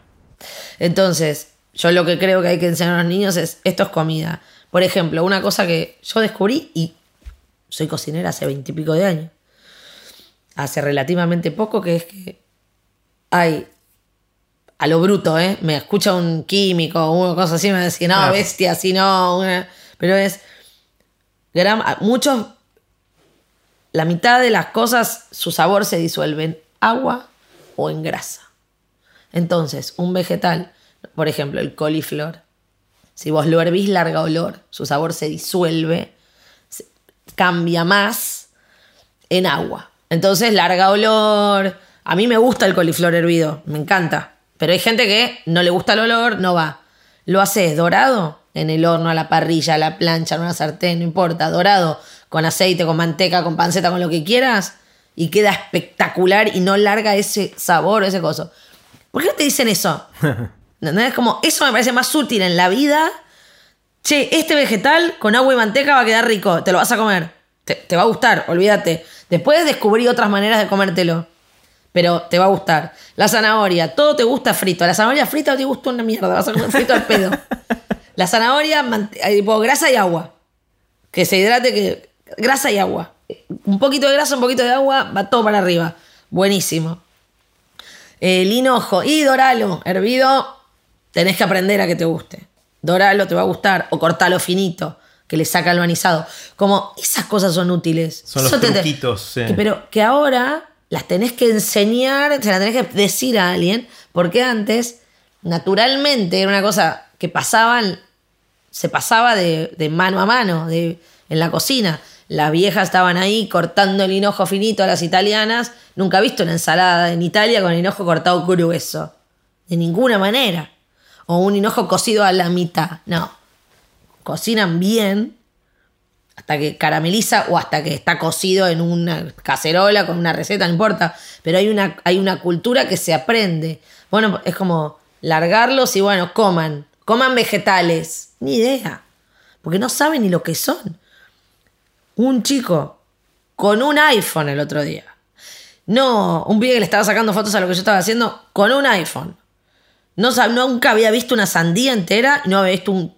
Entonces, yo lo que creo que hay que enseñar a los niños es esto es comida. Por ejemplo, una cosa que yo descubrí y soy cocinera hace veintipico de años. Hace relativamente poco que es que hay a lo bruto, ¿eh? Me escucha un químico o una cosa así, me dice, no, bestia, así no. una- Pero es. gran- muchos. La mitad de las cosas, su sabor se disuelve en agua o en grasa. Entonces, un vegetal, por ejemplo, el coliflor, si vos lo hervís, larga olor, su sabor se disuelve, se- cambia más en agua. Entonces, larga olor. A mí me gusta el coliflor hervido, me encanta. Pero hay gente que no le gusta el olor, no va. Lo haces dorado en el horno, a la parrilla, a la plancha, en una sartén, no importa, dorado, con aceite, con manteca, con panceta, con lo que quieras, y queda espectacular y no larga ese sabor, ese coso. ¿Por qué te dicen eso? ¿Entendés? Como eso me parece más útil en la vida. Che, este vegetal con agua y manteca va a quedar rico, te lo vas a comer. Te, te va a gustar, olvídate. Después descubrí otras maneras de comértelo. Pero te va a gustar. La zanahoria, todo te gusta frito. La zanahoria frita no te gusta una mierda, vas a comer frito al pedo. La zanahoria, eh, tipo, grasa y agua. Que se hidrate, que grasa y agua. Un poquito de grasa, un poquito de agua, va todo para arriba. Buenísimo. El hinojo y doralo, hervido, tenés que aprender a que te guste. Doralo te va a gustar, o cortalo finito, que le saca el manizado. Como esas cosas son útiles. Son los te- truquitos, que- pero que ahora las tenés que enseñar, se las tenés que decir a alguien, porque antes, naturalmente, era una cosa que pasaban, se pasaba de, de mano a mano, de, en la cocina. Las viejas estaban ahí cortando el hinojo finito a las italianas. Nunca he visto una ensalada en Italia con el hinojo cortado grueso. De ninguna manera. O un hinojo cocido a la mitad. No. Cocinan bien hasta que carameliza o hasta que está cocido en una cacerola con una receta, no importa. Pero hay una, hay una cultura que se aprende. Bueno, es como largarlos y bueno, coman. Coman vegetales. Ni idea. Porque no saben ni lo que son. Un chico con un iPhone el otro día. No, un pibe que le estaba sacando fotos a lo que yo estaba haciendo con un iPhone. No, nunca había visto una sandía entera y no había visto un,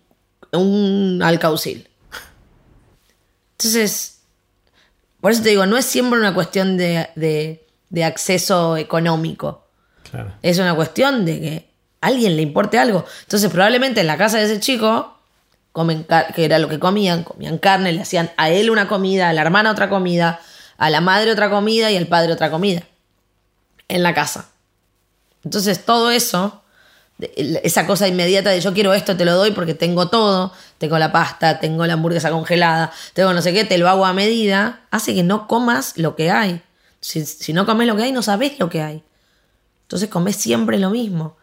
un alcaucil. Entonces, por eso te digo, no es siempre una cuestión de, de- de acceso económico. Claro. Es una cuestión de que a alguien le importe algo. Entonces, probablemente en la casa de ese chico, comen que era lo que comían, comían carne, le hacían a él una comida, a la hermana otra comida, a la madre otra comida y al padre otra comida. En la casa. Entonces, todo eso, esa cosa inmediata de yo quiero esto, te lo doy porque tengo todo, tengo la pasta, tengo la hamburguesa congelada, tengo no sé qué, te lo hago a medida, hace que no comas lo que hay. Si, si no comes lo que hay, no sabes lo que hay. Entonces comes siempre lo mismo.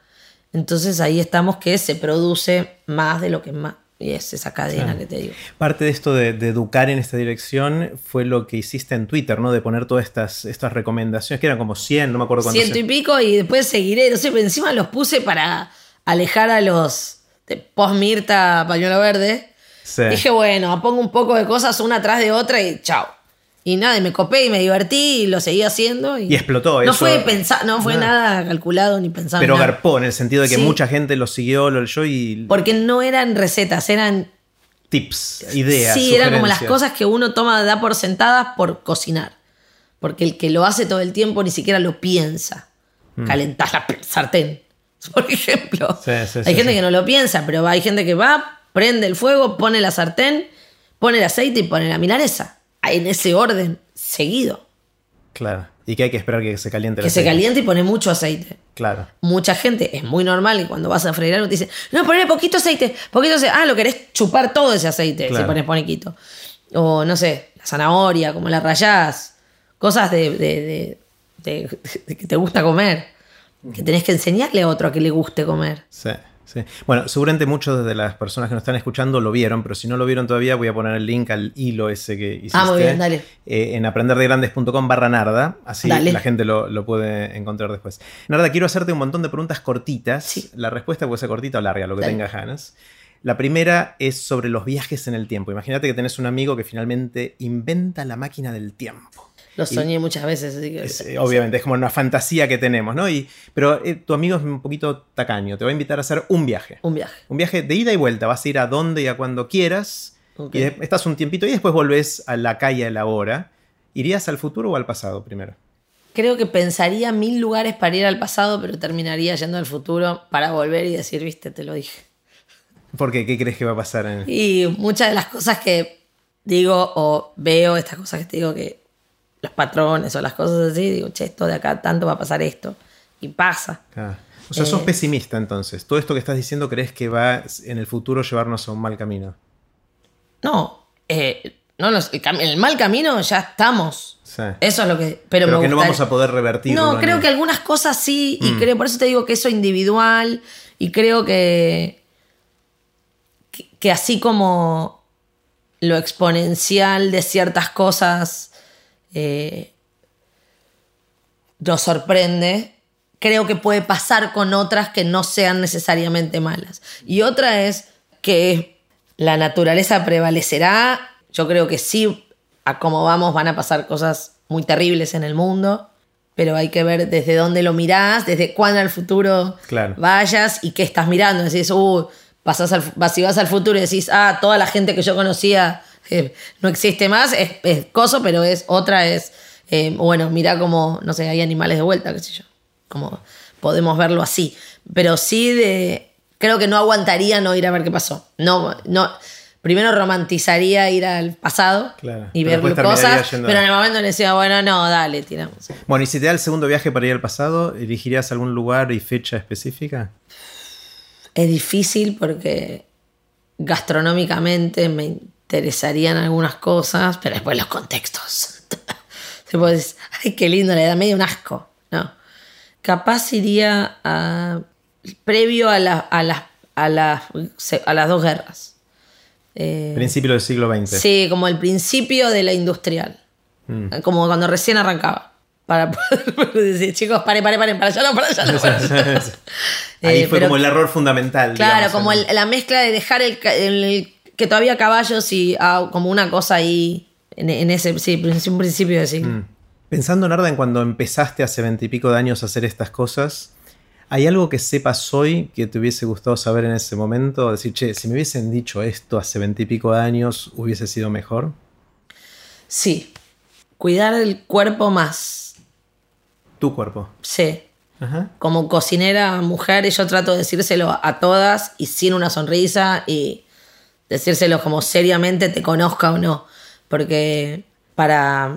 Entonces ahí estamos que se produce más de lo que más. Y es esa cadena que te digo. Parte de esto de, de educar en esta dirección fue lo que hiciste en Twitter, ¿no? De poner todas estas, estas recomendaciones, que eran como 100, no me acuerdo cuántos. Ciento y pico y después seguiré. No sé, pero encima los puse para alejar a los de post-Mirta pañuelo verde. Sí. Dije, bueno, pongo un poco de cosas una atrás de otra y chao. Y nada, y me copé y me divertí y lo seguí haciendo. Y, Y explotó No eso. fue pensar, no fue Nada. nada, calculado ni pensado. Pero nada. garpó en el sentido de que Sí. mucha gente lo siguió, lo leyó y Porque no eran recetas, eran tips, ideas. Sí, eran como las cosas que uno toma, da por sentadas por cocinar. Porque el que lo hace todo el tiempo ni siquiera lo piensa. Calentás la sartén, por ejemplo. Mm. Sí, sí, hay gente que no lo piensa, pero hay gente que va, prende el fuego, pone la sartén, pone el aceite y pone la milanesa. En ese orden, seguido. Claro. Y que hay que esperar que se caliente el Que se aceite. caliente y pone mucho aceite. Claro. Mucha gente, es muy normal que cuando vas a freír algo te dicen, no, ponle poquito aceite, poquito aceite. Ah, lo querés chupar todo ese aceite Claro. si pones poquito. O no sé, la zanahoria, como la rayás. Cosas de- de- de que te gusta comer. Que tenés que enseñarle a otro a que le guste comer. Sí, sí. Bueno, seguramente muchas de las personas que nos están escuchando lo vieron, pero si no lo vieron todavía, voy a poner el link al hilo ese que hiciste. Ah, muy bien, dale. eh, en aprenderdegrandes.com barra Narda. Así Dale. la gente lo, lo puede encontrar después. Narda, quiero hacerte un montón de preguntas cortitas. Sí. La respuesta puede ser cortita o larga, lo que Dale. tengas ganas. La primera es sobre los viajes en el tiempo. Imagínate que tenés un amigo que finalmente inventa la máquina del tiempo. Lo Y soñé muchas veces. así que- es, eh, obviamente, es como una fantasía que tenemos, ¿no? Y, pero eh, tu amigo es un poquito tacaño, te va a invitar a hacer un viaje. Un viaje. Un viaje de ida y vuelta, vas a ir a donde y a cuando quieras. Y de- estás un tiempito y después volvés a la calle a la hora. ¿Irías al futuro o al pasado primero? Creo que pensaría mil lugares para ir al pasado, pero terminaría yendo al futuro para volver y decir, viste, te lo dije. Porque, ¿qué crees que va a pasar? En... Y muchas de las cosas que digo o veo, estas cosas que te digo que los patrones o las cosas así, digo, che, esto de acá tanto va a pasar esto. Y pasa. Ah, O sea, sos Eh. pesimista entonces. Todo esto que estás diciendo crees que va en el futuro llevarnos a un mal camino. No, eh, no el, mal camino ya estamos. Sí. Eso es lo que. Pero, Pero me que no vamos a poder revertirlo. No, creo que algunas cosas sí, y Mm. creo, por eso te digo que eso individual, y creo que, que, que así como lo exponencial de ciertas cosas eh, nos sorprende, creo que puede pasar con otras que no sean necesariamente malas. Y otra es que la naturaleza prevalecerá. Yo creo que sí, a cómo vamos van a pasar cosas muy terribles en el mundo, pero hay que ver desde dónde lo mirás, desde cuándo al futuro Claro. vayas y qué estás mirando. Decís, uh, pasás al, vas- si vas al futuro y decís, ah, toda la gente que yo conocía eh, no existe más, es, es coso, pero es otra, es, eh, bueno, mira como, no sé, hay animales de vuelta, qué sé yo. Como podemos verlo así. Pero sí de. Creo que no aguantaría no ir a ver qué pasó. No, no. Primero romantizaría ir al pasado Claro. y ver cosas, pero en el momento le decía, bueno, no, dale, tiramos. Bueno, y si te da el segundo viaje para ir al pasado, ¿elegirías algún lugar y fecha específica? Es difícil porque gastronómicamente me interesarían algunas cosas, pero después los contextos. Ay, qué lindo, le da medio un asco. No. Capaz iría a, previo a, la- a, las, a, las, a las dos guerras. Eh, Principio del siglo XX. Sí, como el principio de la industrial. Mm. Como cuando recién arrancaba. Para poder decir, chicos, pare, pare, paren, para allá no, para allá no. para allá no". Ahí Eh, fue pero- como el error fundamental. Claro, digamos, como el- la mezcla de dejar el- que todavía caballos y ah, como una cosa ahí en, en ese sí, un principio de siglo. Mm. Pensando, Narda, en cuando empezaste hace veintipico de años a hacer estas cosas, ¿hay algo que sepas hoy que te hubiese gustado saber en ese momento? Decir, che, si me hubiesen dicho esto hace veintipico de años, hubiese sido mejor. Sí, cuidar el cuerpo más. Tu cuerpo. Sí. Ajá. Como cocinera mujer, yo trato de decírselo a todas y sin una sonrisa y decírselo como seriamente te conozca o no. Porque para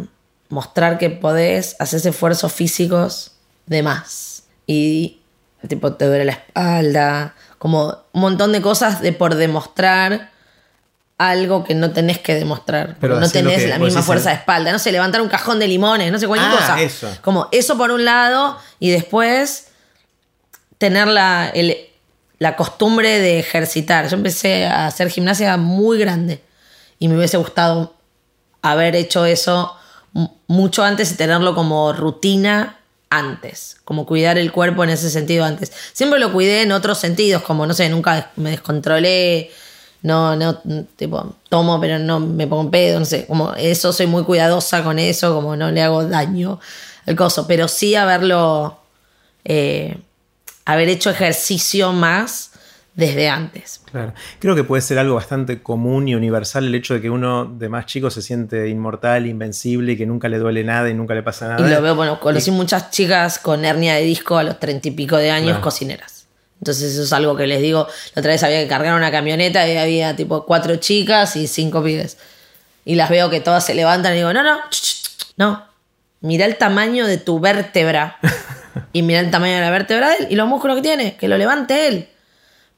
mostrar que podés, haces esfuerzos físicos de más. Y tipo te duele la espalda, como un montón de cosas de por demostrar algo que no tenés que demostrar. Pero no tenés que la misma fuerza de espalda. No sé, levantar un cajón de limones, no sé, cualquier Ah, cosa. eso. Como eso por un lado y después tener la, el- la costumbre de ejercitar. Yo empecé a hacer gimnasia muy grande y me hubiese gustado haber hecho eso mucho antes y tenerlo como rutina antes, como cuidar el cuerpo en ese sentido antes. Siempre lo cuidé en otros sentidos, como no sé, nunca me descontrolé, no, no, tipo, tomo pero no me pongo pedo, no sé, como eso soy muy cuidadosa con eso, como no le hago daño al coso, pero sí haberlo, eh, haber hecho ejercicio más desde antes. Claro. Creo que puede ser algo bastante común y universal el hecho de que uno de más chico se siente inmortal, invencible y que nunca le duele nada y nunca le pasa nada. Y lo veo, bueno, conocí muchas chicas con hernia de disco a los treinta y pico de años, cocineras. Entonces eso es algo que les digo. La otra vez había que cargar una camioneta y había tipo cuatro chicas y cinco pibes. Y las veo que todas se levantan y digo, no, no, no. Mira el tamaño de tu vértebra. y mira el tamaño de la vértebra de él y los músculos que tiene, que lo levante él.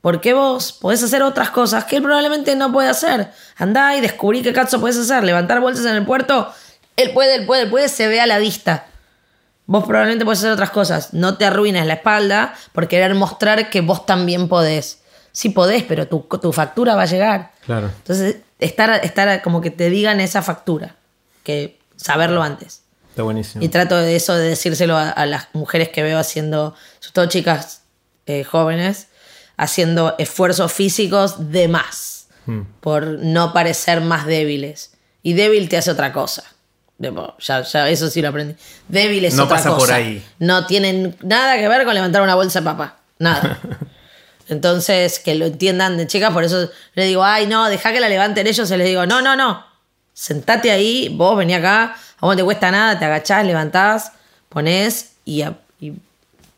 Porque vos podés hacer otras cosas que él probablemente no puede hacer. Andá y descubrí qué cazo podés hacer. Levantar bolsas en el puerto. Él puede, él puede, él puede, se ve a la vista. Vos probablemente podés hacer otras cosas. No te arruines la espalda por querer mostrar que vos también podés. Sí podés, pero tu, tu factura va a llegar. Claro. Entonces, estar, estar como que te digan esa factura. Que saberlo antes. Está buenísimo. Y trato de eso, de decírselo a, a las mujeres que veo haciendo, sobre todo chicas eh, jóvenes, haciendo esfuerzos físicos de más. Mm. Por no parecer más débiles. Y débil te hace otra cosa. Ya, ya, eso sí lo aprendí. Débil es No otra pasa por ahí. No tienen nada que ver con levantar una bolsa de papa. Nada. Entonces, que lo entiendan de chicas, por eso le digo, ay, no, deja que la levanten ellos. Y les digo, no, no, no. Sentate ahí, vos vení acá, a vos no te cuesta nada, te agachás, levantás, ponés y, a- y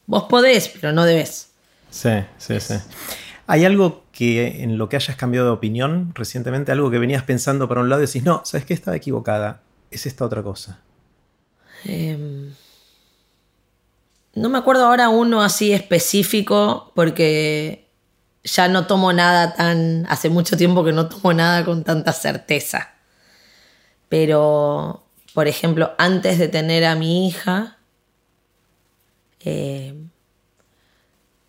vos podés, pero no debes. Sí, sí, sí. ¿Hay algo que en lo que hayas cambiado de opinión recientemente? Algo que venías pensando para un lado y decís, no, ¿sabes qué? Estaba equivocada. Es esta otra cosa. Em, no me acuerdo ahora uno así específico porque ya no tomo nada tan... Hace mucho tiempo que no tomo nada con tanta certeza. Pero, por ejemplo, antes de tener a mi hija, eh,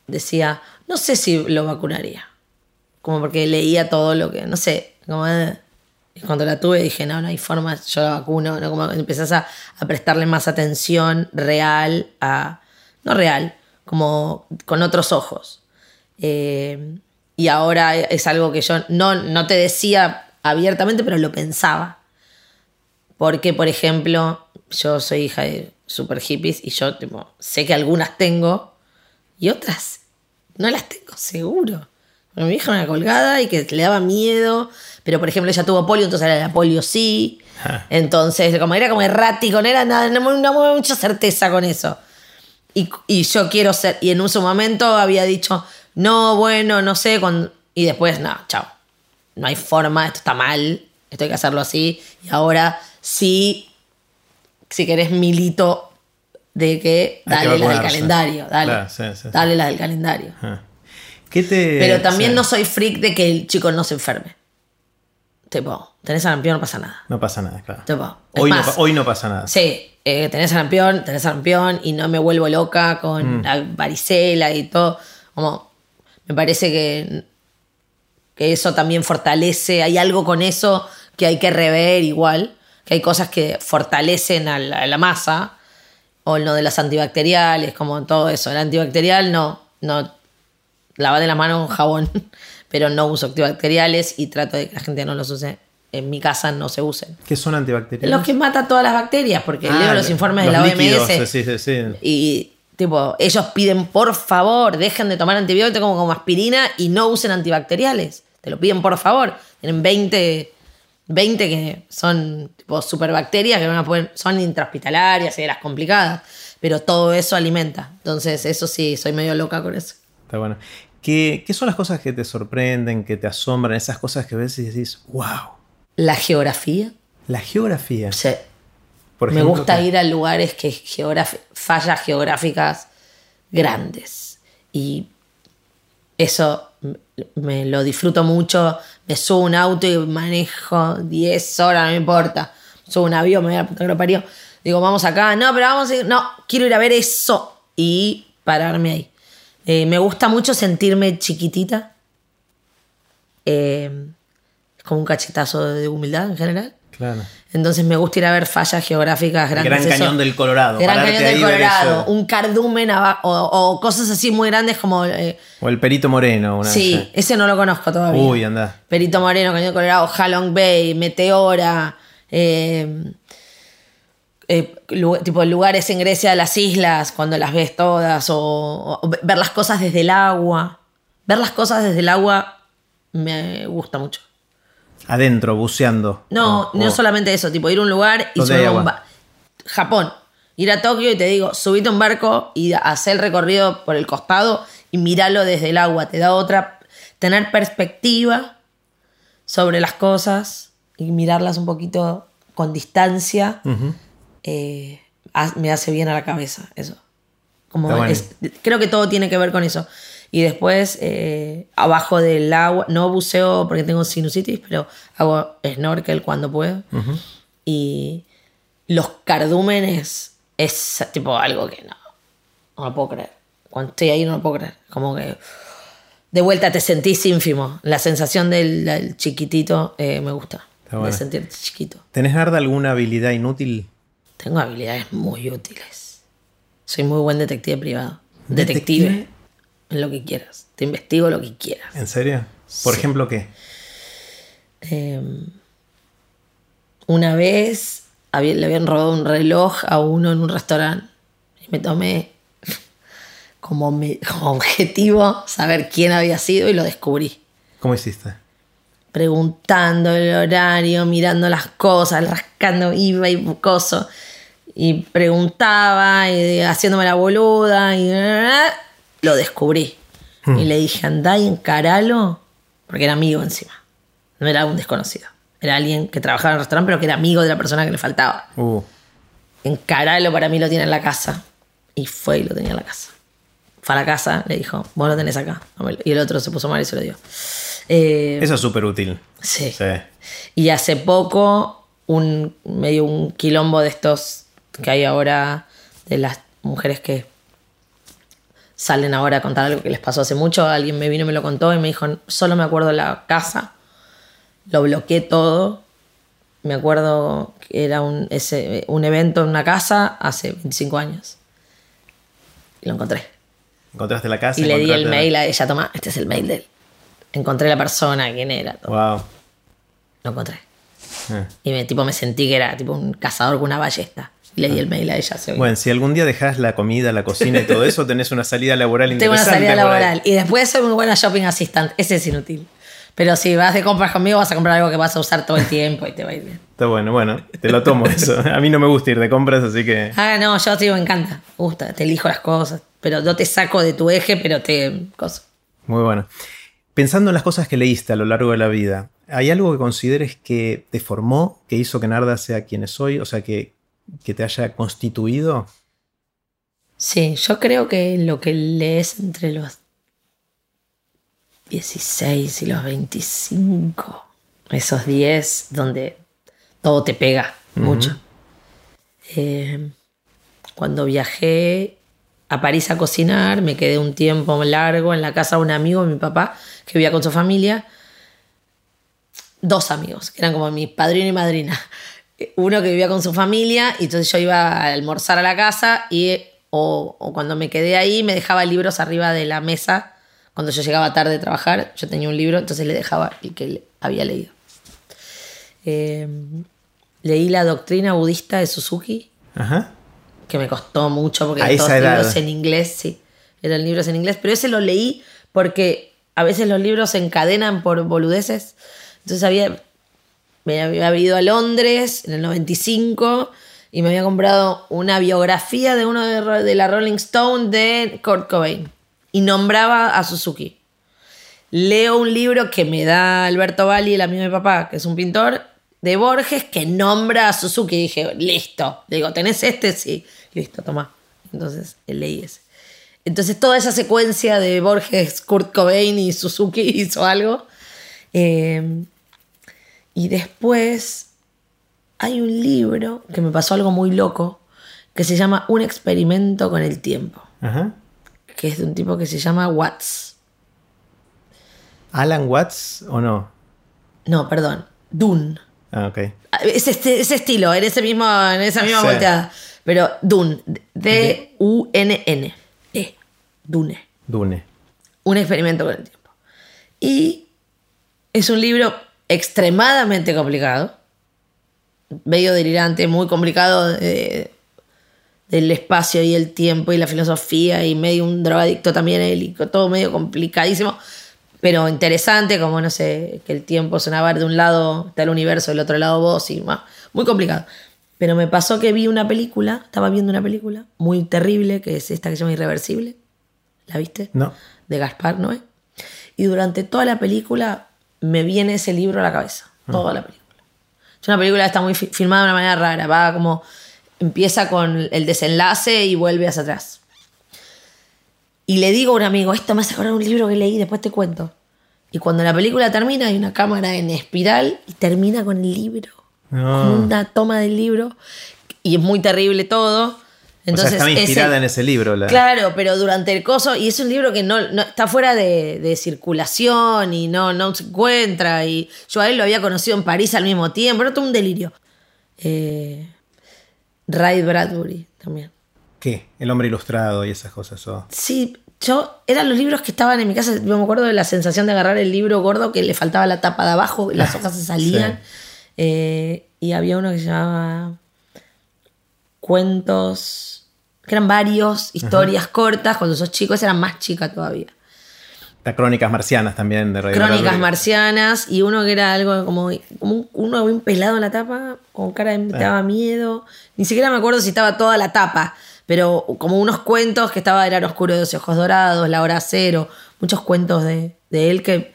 decía, no sé si lo vacunaría. Como porque leía todo lo que, no sé, como... eh, cuando la tuve dije, no, no hay forma, yo la vacuno, ¿no? Como empezás a, a prestarle más atención real a... No real, como con otros ojos. Eh, y ahora es algo que yo no, no te decía abiertamente, pero lo pensaba. Porque, por ejemplo, yo soy hija de super hippies y yo tipo, sé que algunas tengo y otras no las tengo, seguro. Porque mi hija era una colgada y que le daba miedo. Pero, por ejemplo, ella tuvo polio, entonces era la polio sí. Ah. Entonces, como era como errático, no era nada, no, no hubo mucha certeza con eso. Y, y yo quiero ser. Y en un su momento había dicho, no, bueno, no sé. Cuando, y después, no, chao. No hay forma, esto está mal, esto hay que hacerlo así. Y ahora sí, si querés, milito de que dale las del calendario, dale. Claro, sí, sí, sí. Dale las del calendario. Ah. ¿Qué te, Pero también no soy freak de que el chico no se enferme. Tipo, tenés sarampión, no pasa nada. No pasa nada, claro. Tipo, Hoy no, más, hoy no pasa nada. Sí, eh, tenés sarampión, tenés sarampión y no me vuelvo loca con Mm. la varicela y todo. Como, me parece que, que eso también fortalece, hay algo con eso que hay que rever igual, que hay cosas que fortalecen a la, a la masa, o lo de las antibacteriales, como todo eso. El antibacterial no, no, lavate las manos con jabón, pero no uso antibacteriales y trato de que la gente no los use. En mi casa no se usen. ¿Qué son antibacteriales? Los que mata todas las bacterias, porque Ah, leo los informes de la líquidos, OMS sí, sí, sí. y tipo, ellos piden por favor, dejen de tomar antibióticos como, como aspirina y no usen antibacteriales. Te lo piden por favor. Tienen 20, 20 que son tipo superbacterias que van a poder, son intrahospitalarias y de las complicadas, pero todo eso alimenta. Entonces, eso sí, soy medio loca con eso. Está bueno. ¿Qué, qué son las cosas que te sorprenden, que te asombran? Esas cosas que ves y decís, wow. La geografía, La geografía. sea, Por me gusta ¿qué? ir a lugares que fallas geográficas grandes. Y eso me lo disfruto mucho. Me subo un auto y manejo 10 horas, no me importa. Subo a un avión, me voy a la puta que lo parió. Digo, vamos acá. No, pero vamos a ir. No, quiero ir a ver eso. Y pararme ahí. Eh, me gusta mucho sentirme chiquitita. Eh, es como un cachetazo de humildad en general. Claro. Entonces me gusta ir a ver fallas geográficas grandes. Gran eso. Cañón del Colorado. Gran pararte Cañón del Colorado, un cardumen aba- o, o cosas así muy grandes como... eh, O el Perito Moreno. Una sí, vez. ese no lo conozco todavía. Uy, anda. Perito Moreno, Cañón del Colorado, Halong Bay, Meteora, eh, eh, tipo lugares en Grecia, las islas, cuando las ves todas, o, o ver las cosas desde el agua. Ver las cosas desde el agua me gusta mucho. Adentro, buceando. No, O- no solamente eso, tipo ir a un lugar y ¿Dónde subir a un agua? ba- Japón, ir a Tokio y te digo, subite a un barco y hacer el recorrido por el costado y míralo desde el agua. Te da otra. tener perspectiva sobre las cosas y mirarlas un poquito con distancia. Ujú. eh, ha- me hace bien a la cabeza eso. Como bueno. es- creo que todo tiene que ver con eso. Y después, eh, abajo del agua, no buceo porque tengo sinusitis, pero hago snorkel cuando puedo. Y los cardúmenes es tipo algo que no, no lo puedo creer. Cuando estoy ahí no lo puedo creer. Como que de vuelta te sentís ínfimo. La sensación del, del chiquitito eh, me gusta. Bueno. De sentirte chiquito. ¿Tenés, Narda, alguna habilidad inútil? Tengo habilidades muy útiles. Soy muy buen detective privado. Detective. ¿Detective? En lo que quieras. Te investigo lo que quieras. ¿En serio? Por Sí. ejemplo, ¿qué? Eh, una vez había- le habían robado un reloj a uno en un restaurante. Y me tomé como, como objetivo saber quién había sido y lo descubrí. ¿Cómo hiciste? Preguntando el horario, mirando las cosas, rascando, iba y coso. Y preguntaba, y haciéndome la boluda, y lo descubrí. Y le dije, andá y encaralo, porque era amigo encima. No era un desconocido. Era alguien que trabajaba en el restaurante, pero que era amigo de la persona que le faltaba. Uh, Encaralo para mí lo tiene en la casa. Y fue y lo tenía en la casa. Fue a la casa, le dijo, vos lo tenés acá. Y el otro se puso mal y se lo dio. Eh, eso es súper útil. sí. Sí. Y hace poco, un, medio un quilombo de estos que hay ahora, de las mujeres que salen ahora a contar algo que les pasó hace mucho. Alguien me vino y me lo contó y me dijo, solo me acuerdo la casa, lo bloqueé todo. Me acuerdo que era un, ese, un evento en una casa hace 25 años. Y lo encontré. Encontraste la casa. Y le di el mail a ella, toma, este es el mail de él. Encontré la persona, quién era, todo. Wow. Lo encontré. Eh. Y me, tipo, me sentí que era tipo un cazador con una ballesta. Le di el mail a ella. se- Bueno, si algún día dejas la comida, la cocina y todo eso, tenés una salida laboral Tengo una interesante. salida laboral. Y después soy muy buena shopping assistant. Ese es inútil. Pero si vas de compras conmigo, vas a comprar algo que vas a usar todo el tiempo y te va a ir bien. Está bueno, bueno, te lo tomo eso. A mí no me gusta ir de compras, así que. Ah, no, yo te digo, me encanta. Me gusta, te elijo las cosas. Pero no te saco de tu eje, pero te. Cosa. Muy bueno. Pensando en las cosas que leíste a lo largo de la vida, ¿hay algo que consideres que te formó, que hizo que Narda sea quien es hoy? O sea, que, que te haya constituido. Sí, yo creo que lo que lees entre los 16 y los 25, esos 10 donde todo te pega mucho. Eh, cuando viajé a París a cocinar, me quedé un tiempo largo en la casa de un amigo de mi papá que vivía con su familia. Dos amigos, que eran como mi padrino y madrina. Uno que vivía con su familia, y entonces yo iba a almorzar a la casa y o, o cuando me quedé ahí me dejaba libros arriba de la mesa. Cuando yo llegaba tarde de trabajar, yo tenía un libro, entonces le dejaba el que había leído. Eh, leí la doctrina budista de Suzuki, Ajá. que me costó mucho porque A eran todos edad. libros en inglés, sí. Eran libros en inglés, pero ese lo leí porque a veces los libros se encadenan por boludeces. Entonces había, me había ido a Londres en el 95 y me había comprado una biografía de uno de, la Rolling Stone de Kurt Cobain y nombraba a Suzuki. Leo un libro que me da Alberto Valli, el amigo de mi papá, que es un pintor, de Borges, que nombra a Suzuki. Y dije, listo. Le digo, ¿tenés este? Sí. Listo, toma. Entonces leí ese. Entonces toda esa secuencia de Borges, Kurt Cobain y Suzuki hizo algo. Eh, y después hay un libro que me pasó algo muy loco, que se llama Un experimento con el tiempo, Ajá. que es de un tipo que se llama Watts. ¿Alan Watts o no? No, perdón, Dune. Ah, ok. Es este- ese estilo, en, ese mismo, en esa misma Sí. volteada. Pero Dune, D-U-N-N. Dune. Dune. Un experimento con el tiempo. Y es un libro extremadamente complicado, medio delirante, muy complicado de- del espacio y el tiempo y la filosofía y medio un drogadicto también él y todo medio complicadísimo, pero interesante, como no sé, que el tiempo es una de un lado está el universo, del otro lado vos y más, muy complicado. Pero me pasó que vi una película, estaba viendo una película muy terrible, que es esta que se llama Irreversible. ¿La viste? No. de Gaspar Noé. Y durante toda la película me viene ese libro a la cabeza. Toda la película. Es una película que está muy fi- filmada de una manera rara. Va como. Empieza con el desenlace y vuelve hacia atrás. Y le digo a un amigo, esto me hace acordar un libro que leí, después te cuento. Y cuando la película termina, hay una cámara en espiral y termina con el libro. No. Con una toma del libro. Y es muy terrible todo. Entonces, o sea, estaba ese- inspirada en ese libro. La... Claro, pero durante el coso, y es un libro que no, no- está fuera de, de circulación y no, no se encuentra. Y yo a él lo había conocido en París al mismo tiempo, era todo un delirio. Eh, Ray Bradbury también. ¿Qué? El hombre ilustrado y esas cosas. o- Sí, yo, eran los libros que estaban en mi casa, yo me acuerdo de la sensación de agarrar el libro gordo que le faltaba la tapa de abajo, y las hojas se salían. Eh, y había uno que se llamaba cuentos, que eran varios, historias cortas, cuando sos chicos eran más chica todavía. Las crónicas marcianas también de Radio Crónicas marcianas y uno que era algo como, como un- uno bien pelado en la tapa, con cara de me daba miedo. Ni siquiera me acuerdo si estaba toda la tapa, pero como unos cuentos que estaba Eran Oscuro de los Ojos Dorados, La Hora Cero, muchos cuentos de, de él que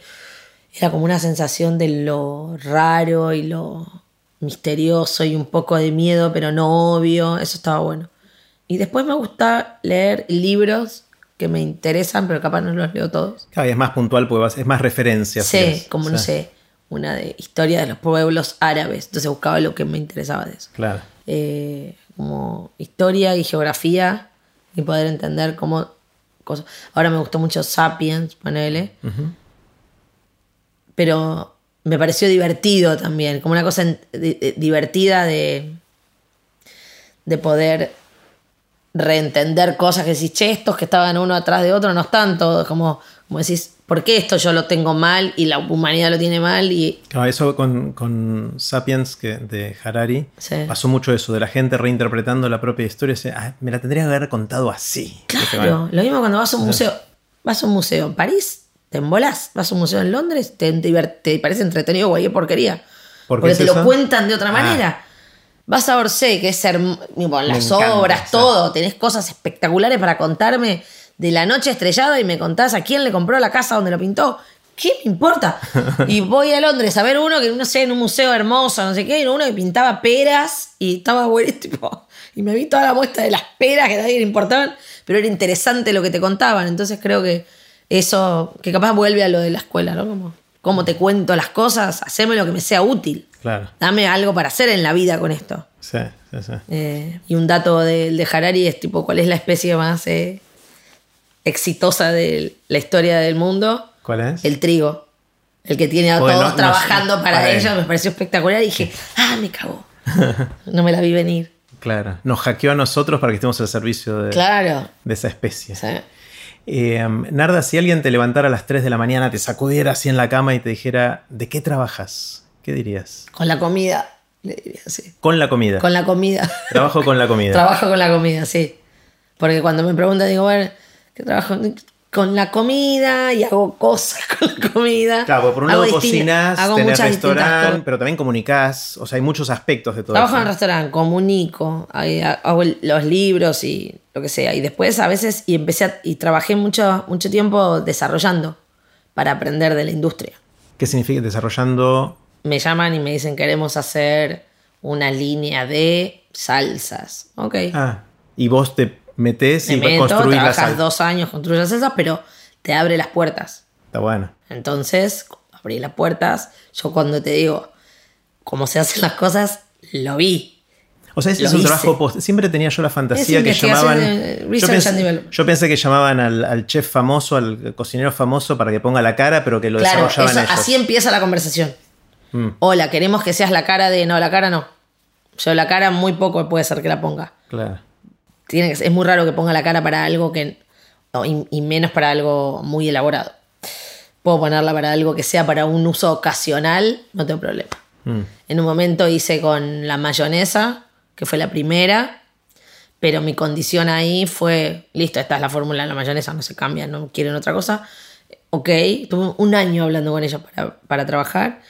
era como una sensación de lo raro y lo misterioso y un poco de miedo, pero no obvio. Eso estaba bueno. Y después me gusta leer libros que me interesan, pero capaz no los leo todos. Claro, y es más puntual porque es más referencia. Sí, es- como no sí, sé, una de historia de los pueblos árabes. Entonces buscaba lo que me interesaba de eso. Claro. Eh, como historia y geografía y poder entender cómo cosas. Ahora me gustó mucho Sapiens, ponele. Pero me pareció divertido también, como una cosa di- divertida de, de poder reentender cosas que decís, che, estos que estaban uno atrás de otro no están todos, como, como decís, ¿por qué esto yo lo tengo mal y la humanidad lo tiene mal? Y Claro, eso con, con Sapiens que, de Harari Sí. pasó mucho eso, de la gente reinterpretando la propia historia. dice, "Ah, me la tendría que haber contado así. Claro, lo mismo cuando vas a un museo. Vas a un museo en París, te embolás. Vas a un museo en Londres, te, te parece entretenido cualquier porquería. ¿Por Porque es te lo cuentan de otra Ah. manera. Vas a Orsay, que es digo, las encanta, obras, todo. Tenés cosas espectaculares para contarme de la noche estrellada y me contás a quién le compró la casa donde lo pintó. ¿Qué me importa? y voy a Londres a ver uno que, no sé, en un museo hermoso, no sé qué, y uno que pintaba peras y estaba bueno, tipo, y me vi toda la muestra de las peras que a nadie le importaban, pero era interesante lo que te contaban. Entonces creo que eso, que capaz vuelve a lo de la escuela, ¿no? Como, cómo te cuento las cosas, haceme lo que me sea útil. Claro, Dame algo para hacer en la vida con esto. sí, sí, sí. Eh, y un dato de, de Harari es tipo, ¿cuál es la especie más eh, exitosa de la historia del mundo? ¿Cuál es? El trigo. El que tiene a todos no trabajando para, para ellos, me pareció espectacular. Y dije, ah, me cagó. No me la vi venir. Claro, nos hackeó a nosotros para que estemos al servicio de, Claro. de esa especie. O sea, Eh, Narda, si alguien te levantara a las 3 de la mañana, te sacudiera así en la cama y te dijera, ¿de qué trabajas? ¿Qué dirías? con la comida, le diría así. Con la comida. Con la comida. Trabajo con la comida. Trabajo con la comida, sí. Porque cuando me preguntan, digo, bueno, ¿qué trabajo? Con la comida y hago cosas con la comida. Claro, porque por un Hago lado cocinás, hago tenés restaurante, pero también comunicás. O sea, hay muchos aspectos de todo Trabajo en el restaurante, comunico, hago los libros y lo que sea. Y después a veces, y empecé a- y trabajé mucho, mucho tiempo desarrollando para aprender de la industria. ¿Qué significa desarrollando? Me llaman y me dicen queremos hacer una línea de salsas. Ok. Ah, y vos te metés y me meto, construís la trabajas dos años, construyes las salsas, pero te abre las puertas. Está bueno. Entonces, abrí las puertas. Yo cuando te digo cómo se hacen las cosas, lo vi. O sea, ese es un hice. trabajo post. Siempre tenía yo la fantasía que llamaban. de- yo, pensé, yo que llamaban al, al chef famoso, al cocinero famoso para que ponga la cara, pero que lo Claro, desarrollaban eso- ellos. así empieza la conversación. Mm. Hola, queremos que seas la cara de. No, la cara no. Yo la cara muy poco puede ser que la ponga. Claro. Tiene que, es muy raro que ponga la cara para algo que. no, y, y menos para algo muy elaborado. Puedo ponerla para algo que sea para un uso ocasional, no tengo problema. Mm. En un momento hice con la mayonesa, que fue la primera, pero mi condición ahí fue, listo, esta es la fórmula de la mayonesa, no se cambia, no quieren otra cosa. Ok, tuve un año hablando con ella para, para trabajar.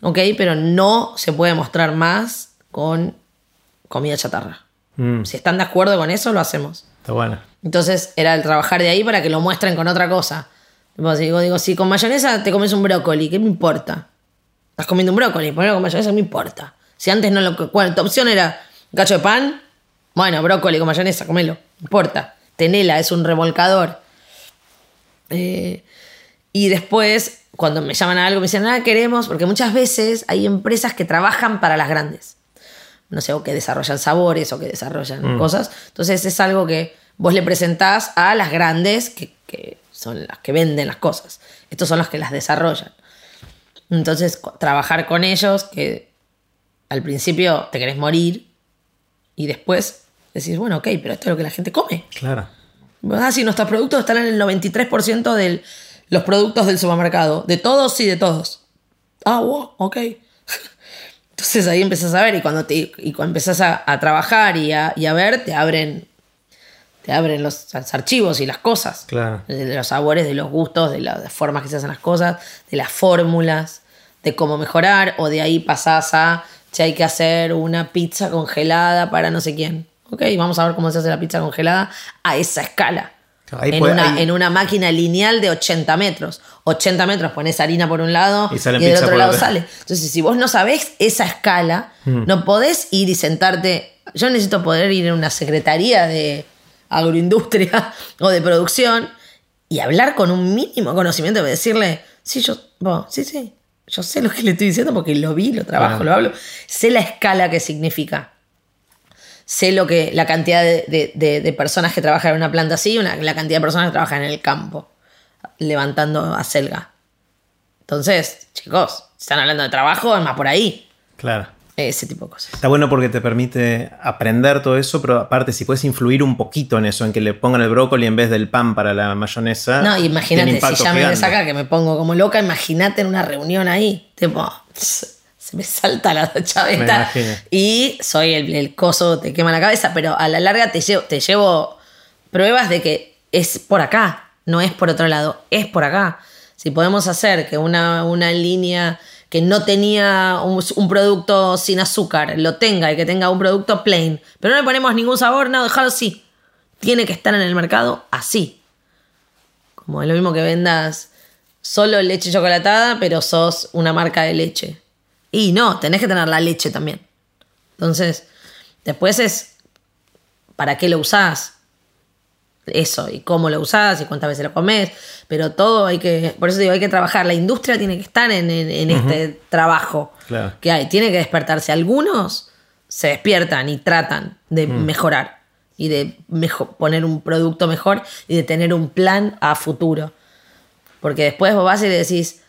Ok, pero no se puede mostrar más con comida chatarra. Mm, Si están de acuerdo con eso, lo hacemos. Está bueno. Entonces era el trabajar de ahí para que lo muestren con otra cosa. Tipo, si digo, digo, si con mayonesa te comes un brócoli, ¿qué me importa? Estás comiendo un brócoli, ponelo con mayonesa, ¿qué me importa? Si antes no lo... Bueno, tu opción era un cacho de pan, bueno, brócoli con mayonesa, comelo, no importa. Tenela, es un revolcador. Eh, y después, cuando me llaman a algo, me dicen, nada, queremos, porque muchas veces hay empresas que trabajan para las grandes. No sé, o que desarrollan sabores o que desarrollan cosas. Entonces es algo que vos le presentás a las grandes, que, que son las que venden las cosas. Estos son los que las desarrollan. Entonces, trabajar con ellos, que al principio te querés morir, y después decís, bueno, ok, pero esto es lo que la gente come. Claro. Ah, sí, nuestros productos están en el 93% de los productos del supermercado. De todos y de todos. Ah, wow, ok. Entonces ahí empezás a ver y cuando, te, y cuando empezás a, a trabajar y a, y a ver, te abren, te abren los, los archivos y las cosas. Claro. De, de los sabores, de los gustos, de las formas que se hacen las cosas, de las fórmulas, de cómo mejorar, o de ahí pasás a si hay que hacer una pizza congelada para no sé quién. Ok, vamos a ver cómo se hace la pizza congelada a esa escala. Ahí en, puede- una, ahí- en una máquina lineal de 80 metros. 80 metros pones harina por un lado Y del otro lado sale. Entonces, si vos no sabés esa escala, Mm. no podés ir y sentarte. Yo necesito poder ir en una secretaría de agroindustria o de producción y hablar con un mínimo conocimiento de decirle, sí, yo, sí, sí, yo sé lo que le estoy diciendo porque lo vi, lo trabajo, lo hablo, sé la escala que significa. Sé lo que, la cantidad de, de- personas que trabajan en una planta así, una- la cantidad de personas que trabajan en el campo, levantando acelga. Entonces, chicos, si están hablando de trabajo, es más por ahí. Claro. Ese tipo de cosas. Está bueno porque te permite aprender todo eso, pero aparte, si puedes influir un poquito en eso, en que le pongan el brócoli en vez del pan para la mayonesa. No, imagínate, si ya me ves acá que me pongo como loca, imagínate en una reunión ahí. Tipo, me salta la chaveta y soy el, el coso, te quema la cabeza, pero a la larga te llevo, te llevo pruebas de que es por acá, no es por otro lado, es por acá. Si podemos hacer que una, una línea que no tenía un, un producto sin azúcar lo tenga y que tenga un producto plain, pero no le ponemos ningún sabor, no, déjalo así. Tiene que estar en el mercado así. Como es lo mismo que vendas solo leche chocolatada, pero sos una marca de leche. Y no, tenés que tener la leche también. Entonces, después es para qué lo usás. Eso, y cómo lo usás, y cuántas veces lo comes. Pero todo hay que. Por eso digo, hay que trabajar. La industria tiene que estar en, en- en este trabajo Claro. que hay. Tiene que despertarse. Algunos se despiertan y tratan de mejorar y de mejo- poner un producto mejor y de tener un plan a futuro. Porque después vos vas y le decís,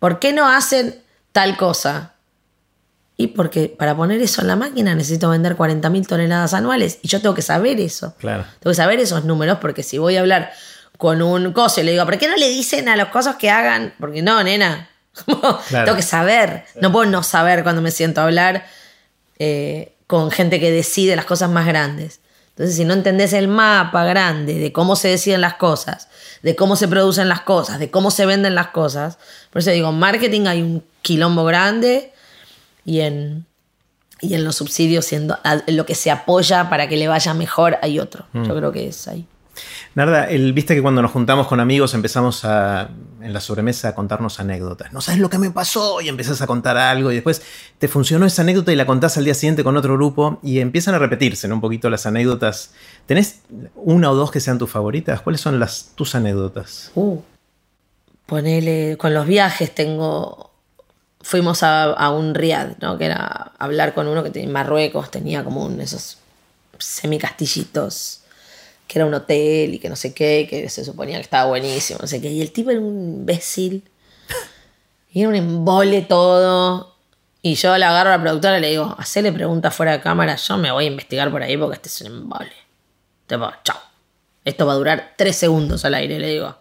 ¿por qué no hacen tal cosa? Y porque para poner eso en la máquina necesito vender 40.000 toneladas anuales y yo tengo que saber eso. Claro. Tengo que saber esos números porque si voy a hablar con un coso y le digo, ¿por qué no le dicen a los cosos que hagan? Porque no, nena. Tengo que saber. No puedo no saber cuando me siento a hablar eh, con gente que decide las cosas más grandes. Entonces, si no entendés el mapa grande de cómo se deciden las cosas, de cómo se producen las cosas, de cómo se venden las cosas, por eso digo, en marketing hay un quilombo grande y en, y en los subsidios, siendo, en lo que se apoya para que le vaya mejor, hay otro. Yo creo que es ahí. Narda, el, viste que cuando nos juntamos con amigos empezamos a, en la sobremesa a contarnos anécdotas. No sabes lo que me pasó y empezás a contar algo y después te funcionó esa anécdota y la contás al día siguiente con otro grupo y empiezan a repetirse ¿no? un poquito las anécdotas. ¿Tenés una o dos que sean tus favoritas? ¿Cuáles son las tus anécdotas? Uh, ponele, con los viajes tengo, fuimos a, a un riad, ¿no? Que era hablar con uno que tenía en Marruecos, tenía como un, esos semicastillitos, que era un hotel y que no sé qué, que se suponía que estaba buenísimo, no sé qué. Y el tipo era un imbécil. Y era un embole todo. Y yo le agarro a la productora y le digo, hacele preguntas fuera de cámara, yo me voy a investigar por ahí porque este es un embole. Tipo, chao. Esto va a durar tres segundos al aire, le digo.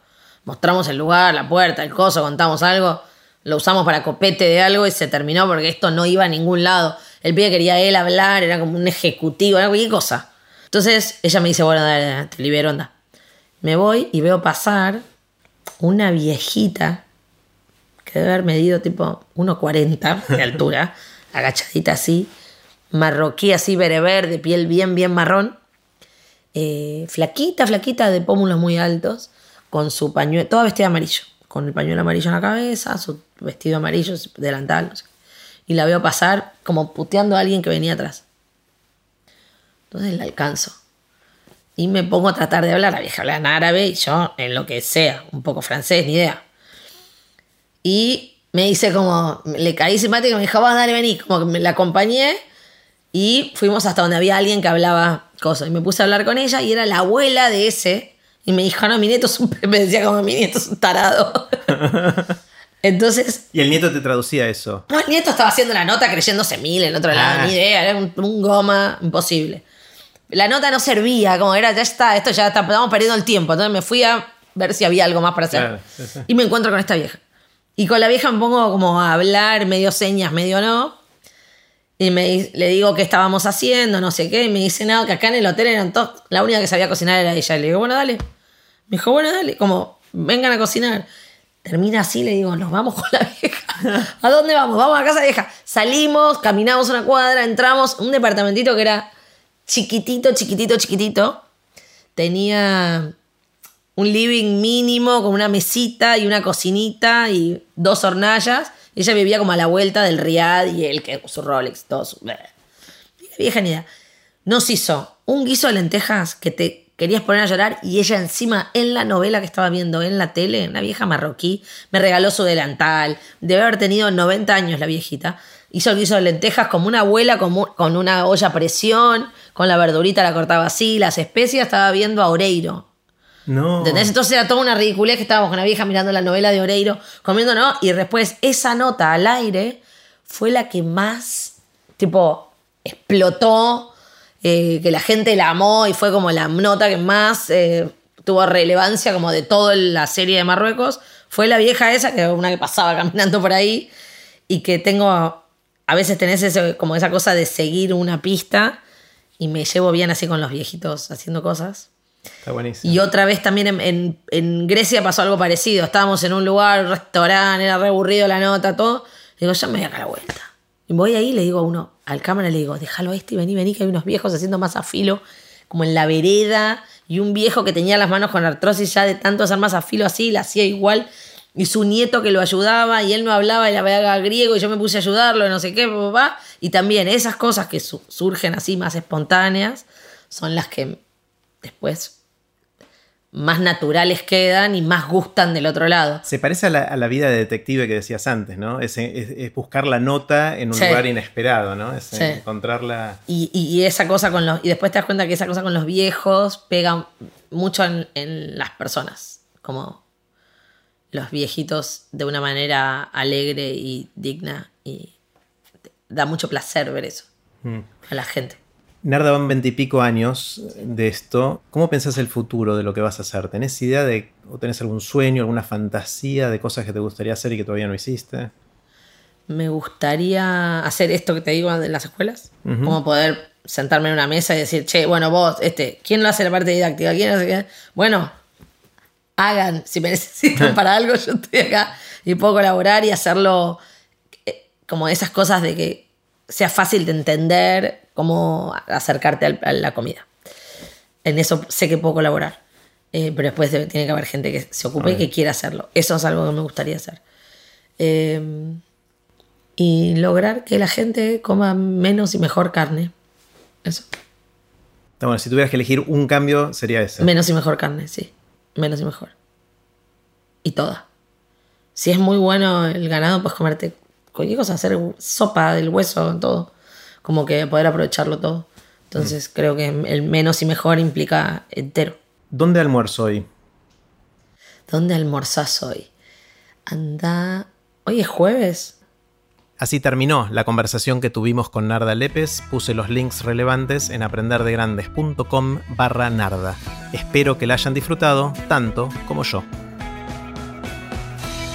Mostramos el lugar, la puerta, el coso, contamos algo. Lo usamos para copete de algo y se terminó porque esto no iba a ningún lado. El pibe quería él hablar, era como un ejecutivo, era cualquier cosa. Entonces ella me dice, bueno, dale, te libero, anda. Me voy y veo pasar una viejita que debe haber medido tipo 1,40 de altura, agachadita así, marroquí así, bereber, de piel bien, bien marrón, eh, flaquita, flaquita, de pómulos muy altos, con su pañuelo, toda vestida de amarillo, con el pañuelo amarillo en la cabeza, su vestido amarillo, delantal, no sé. Y la veo pasar como puteando a alguien que venía atrás. Entonces la alcanzo. Y me pongo a tratar de hablar. La vieja habla en árabe y yo en lo que sea, un poco francés, ni idea. Y me dice como, le caí simpático, me dijo, vamos, dale, vení. Como que me la acompañé y fuimos hasta donde había alguien que hablaba cosas. Y me puse a hablar con ella y era la abuela de ese. Y me dijo, no, mi nieto es un... Me decía como, mi nieto es un tarado. Entonces, Y el nieto te traducía eso. no, el nieto estaba haciendo la nota creyéndose mil en otro lado, Ah. ni idea, era un, un goma imposible. La nota no servía, como era, ya está, esto ya está, estamos perdiendo el tiempo. Entonces me fui a ver si había algo más para hacer. Claro, sí, sí. Y me encuentro con esta vieja. Y con la vieja me pongo como a hablar, medio señas, medio no. Y me, le digo qué estábamos haciendo, no sé qué. Y me dice, no, que acá en el hotel eran todos. La única que sabía cocinar era ella. Y le digo, bueno, dale. Me dijo, bueno, dale. Como, vengan a cocinar. Termina así, le digo, nos vamos con la vieja. ¿A dónde vamos? Vamos a casa vieja. Salimos, caminamos una cuadra, entramos. Un departamentito que era chiquitito, chiquitito, chiquitito. Tenía un living mínimo con una mesita y una cocinita y dos hornallas. Ella vivía como a la vuelta del Riad y él que su Rolex, todo su... Vieja ni idea. Nos hizo un guiso de lentejas que te querías poner a llorar y ella encima en la novela que estaba viendo en la tele, una vieja marroquí, me regaló su delantal. Debe haber tenido 90 años la viejita. Hizo el guiso de lentejas como una abuela con, una olla a presión, con la verdurita la cortaba así, las especias, estaba viendo a Oreiro, no. ¿Entendés? Entonces era toda una ridiculez que estábamos con la vieja mirando la novela de Oreiro, comiendo, ¿no? Y después esa nota al aire fue la que más, tipo, explotó, eh, que la gente la amó y fue como la nota que más eh, tuvo relevancia como de toda la serie de Marruecos. Fue la vieja esa, que una que pasaba caminando por ahí y que tengo, a veces tenés como esa cosa de seguir una pista y me llevo bien así con los viejitos haciendo cosas. Está buenísimo. Y otra vez también en, Grecia pasó algo parecido. Estábamos en un lugar, un restaurante, era re aburrido la nota, todo. Digo, ya me voy a dar la vuelta. Y voy ahí y le digo a uno, al cámara le digo, déjalo este y vení, vení, que hay unos viejos haciendo masa filo, como en la vereda, y un viejo que tenía las manos con artrosis ya de tanto hacer masa filo así, la hacía igual, y su nieto que lo ayudaba, y él no hablaba y la veía griego, y yo me puse a ayudarlo, no sé qué, papá. Y también esas cosas que surgen así más espontáneas son las que después más naturales quedan y más gustan del otro lado. Se parece a la, vida de detective que decías antes, ¿no? Es, buscar la nota en un lugar inesperado, ¿no? Es encontrarla. Y, esa cosa con los. Y después te das cuenta que esa cosa con los viejos pega mucho en, las personas. Como los viejitos de una manera alegre y digna. Y da mucho placer ver eso mm. a la gente. Narda van veintipico años de esto. ¿Cómo pensás el futuro de lo que vas a hacer? ¿Tenés idea de, o tenés algún sueño, alguna fantasía de cosas que te gustaría hacer y que todavía no hiciste? Me gustaría hacer esto que te digo de las escuelas. Como poder sentarme en una mesa y decir, che, bueno, vos, este, ¿quién lo hace la parte didáctica? ¿Quién hace qué? Bueno, hagan, si me necesitan para algo, yo estoy acá y puedo colaborar y hacerlo eh, como esas cosas de que sea fácil de entender cómo acercarte a la comida. En eso sé que puedo colaborar. Eh, pero después tiene que haber gente que se ocupe y que quiera hacerlo. Eso es algo que me gustaría hacer. Eh, y lograr que la gente coma menos y mejor carne. Eso. Bueno, si tuvieras que elegir un cambio, sería ese. Menos y mejor carne, sí. Menos y mejor. Y toda. Si es muy bueno el ganado, puedes comerte cualquier cosa, hacer sopa del hueso, todo. Como que poder aprovecharlo todo. Entonces mm. creo que el menos y mejor implica entero. ¿Dónde almuerzo hoy? ¿Dónde almorzás hoy? Anda. Hoy es jueves. Así terminó la conversación que tuvimos con Narda Lepes. Puse los links relevantes en aprenderdegrandes.com barra Narda. Espero que la hayan disfrutado tanto como yo.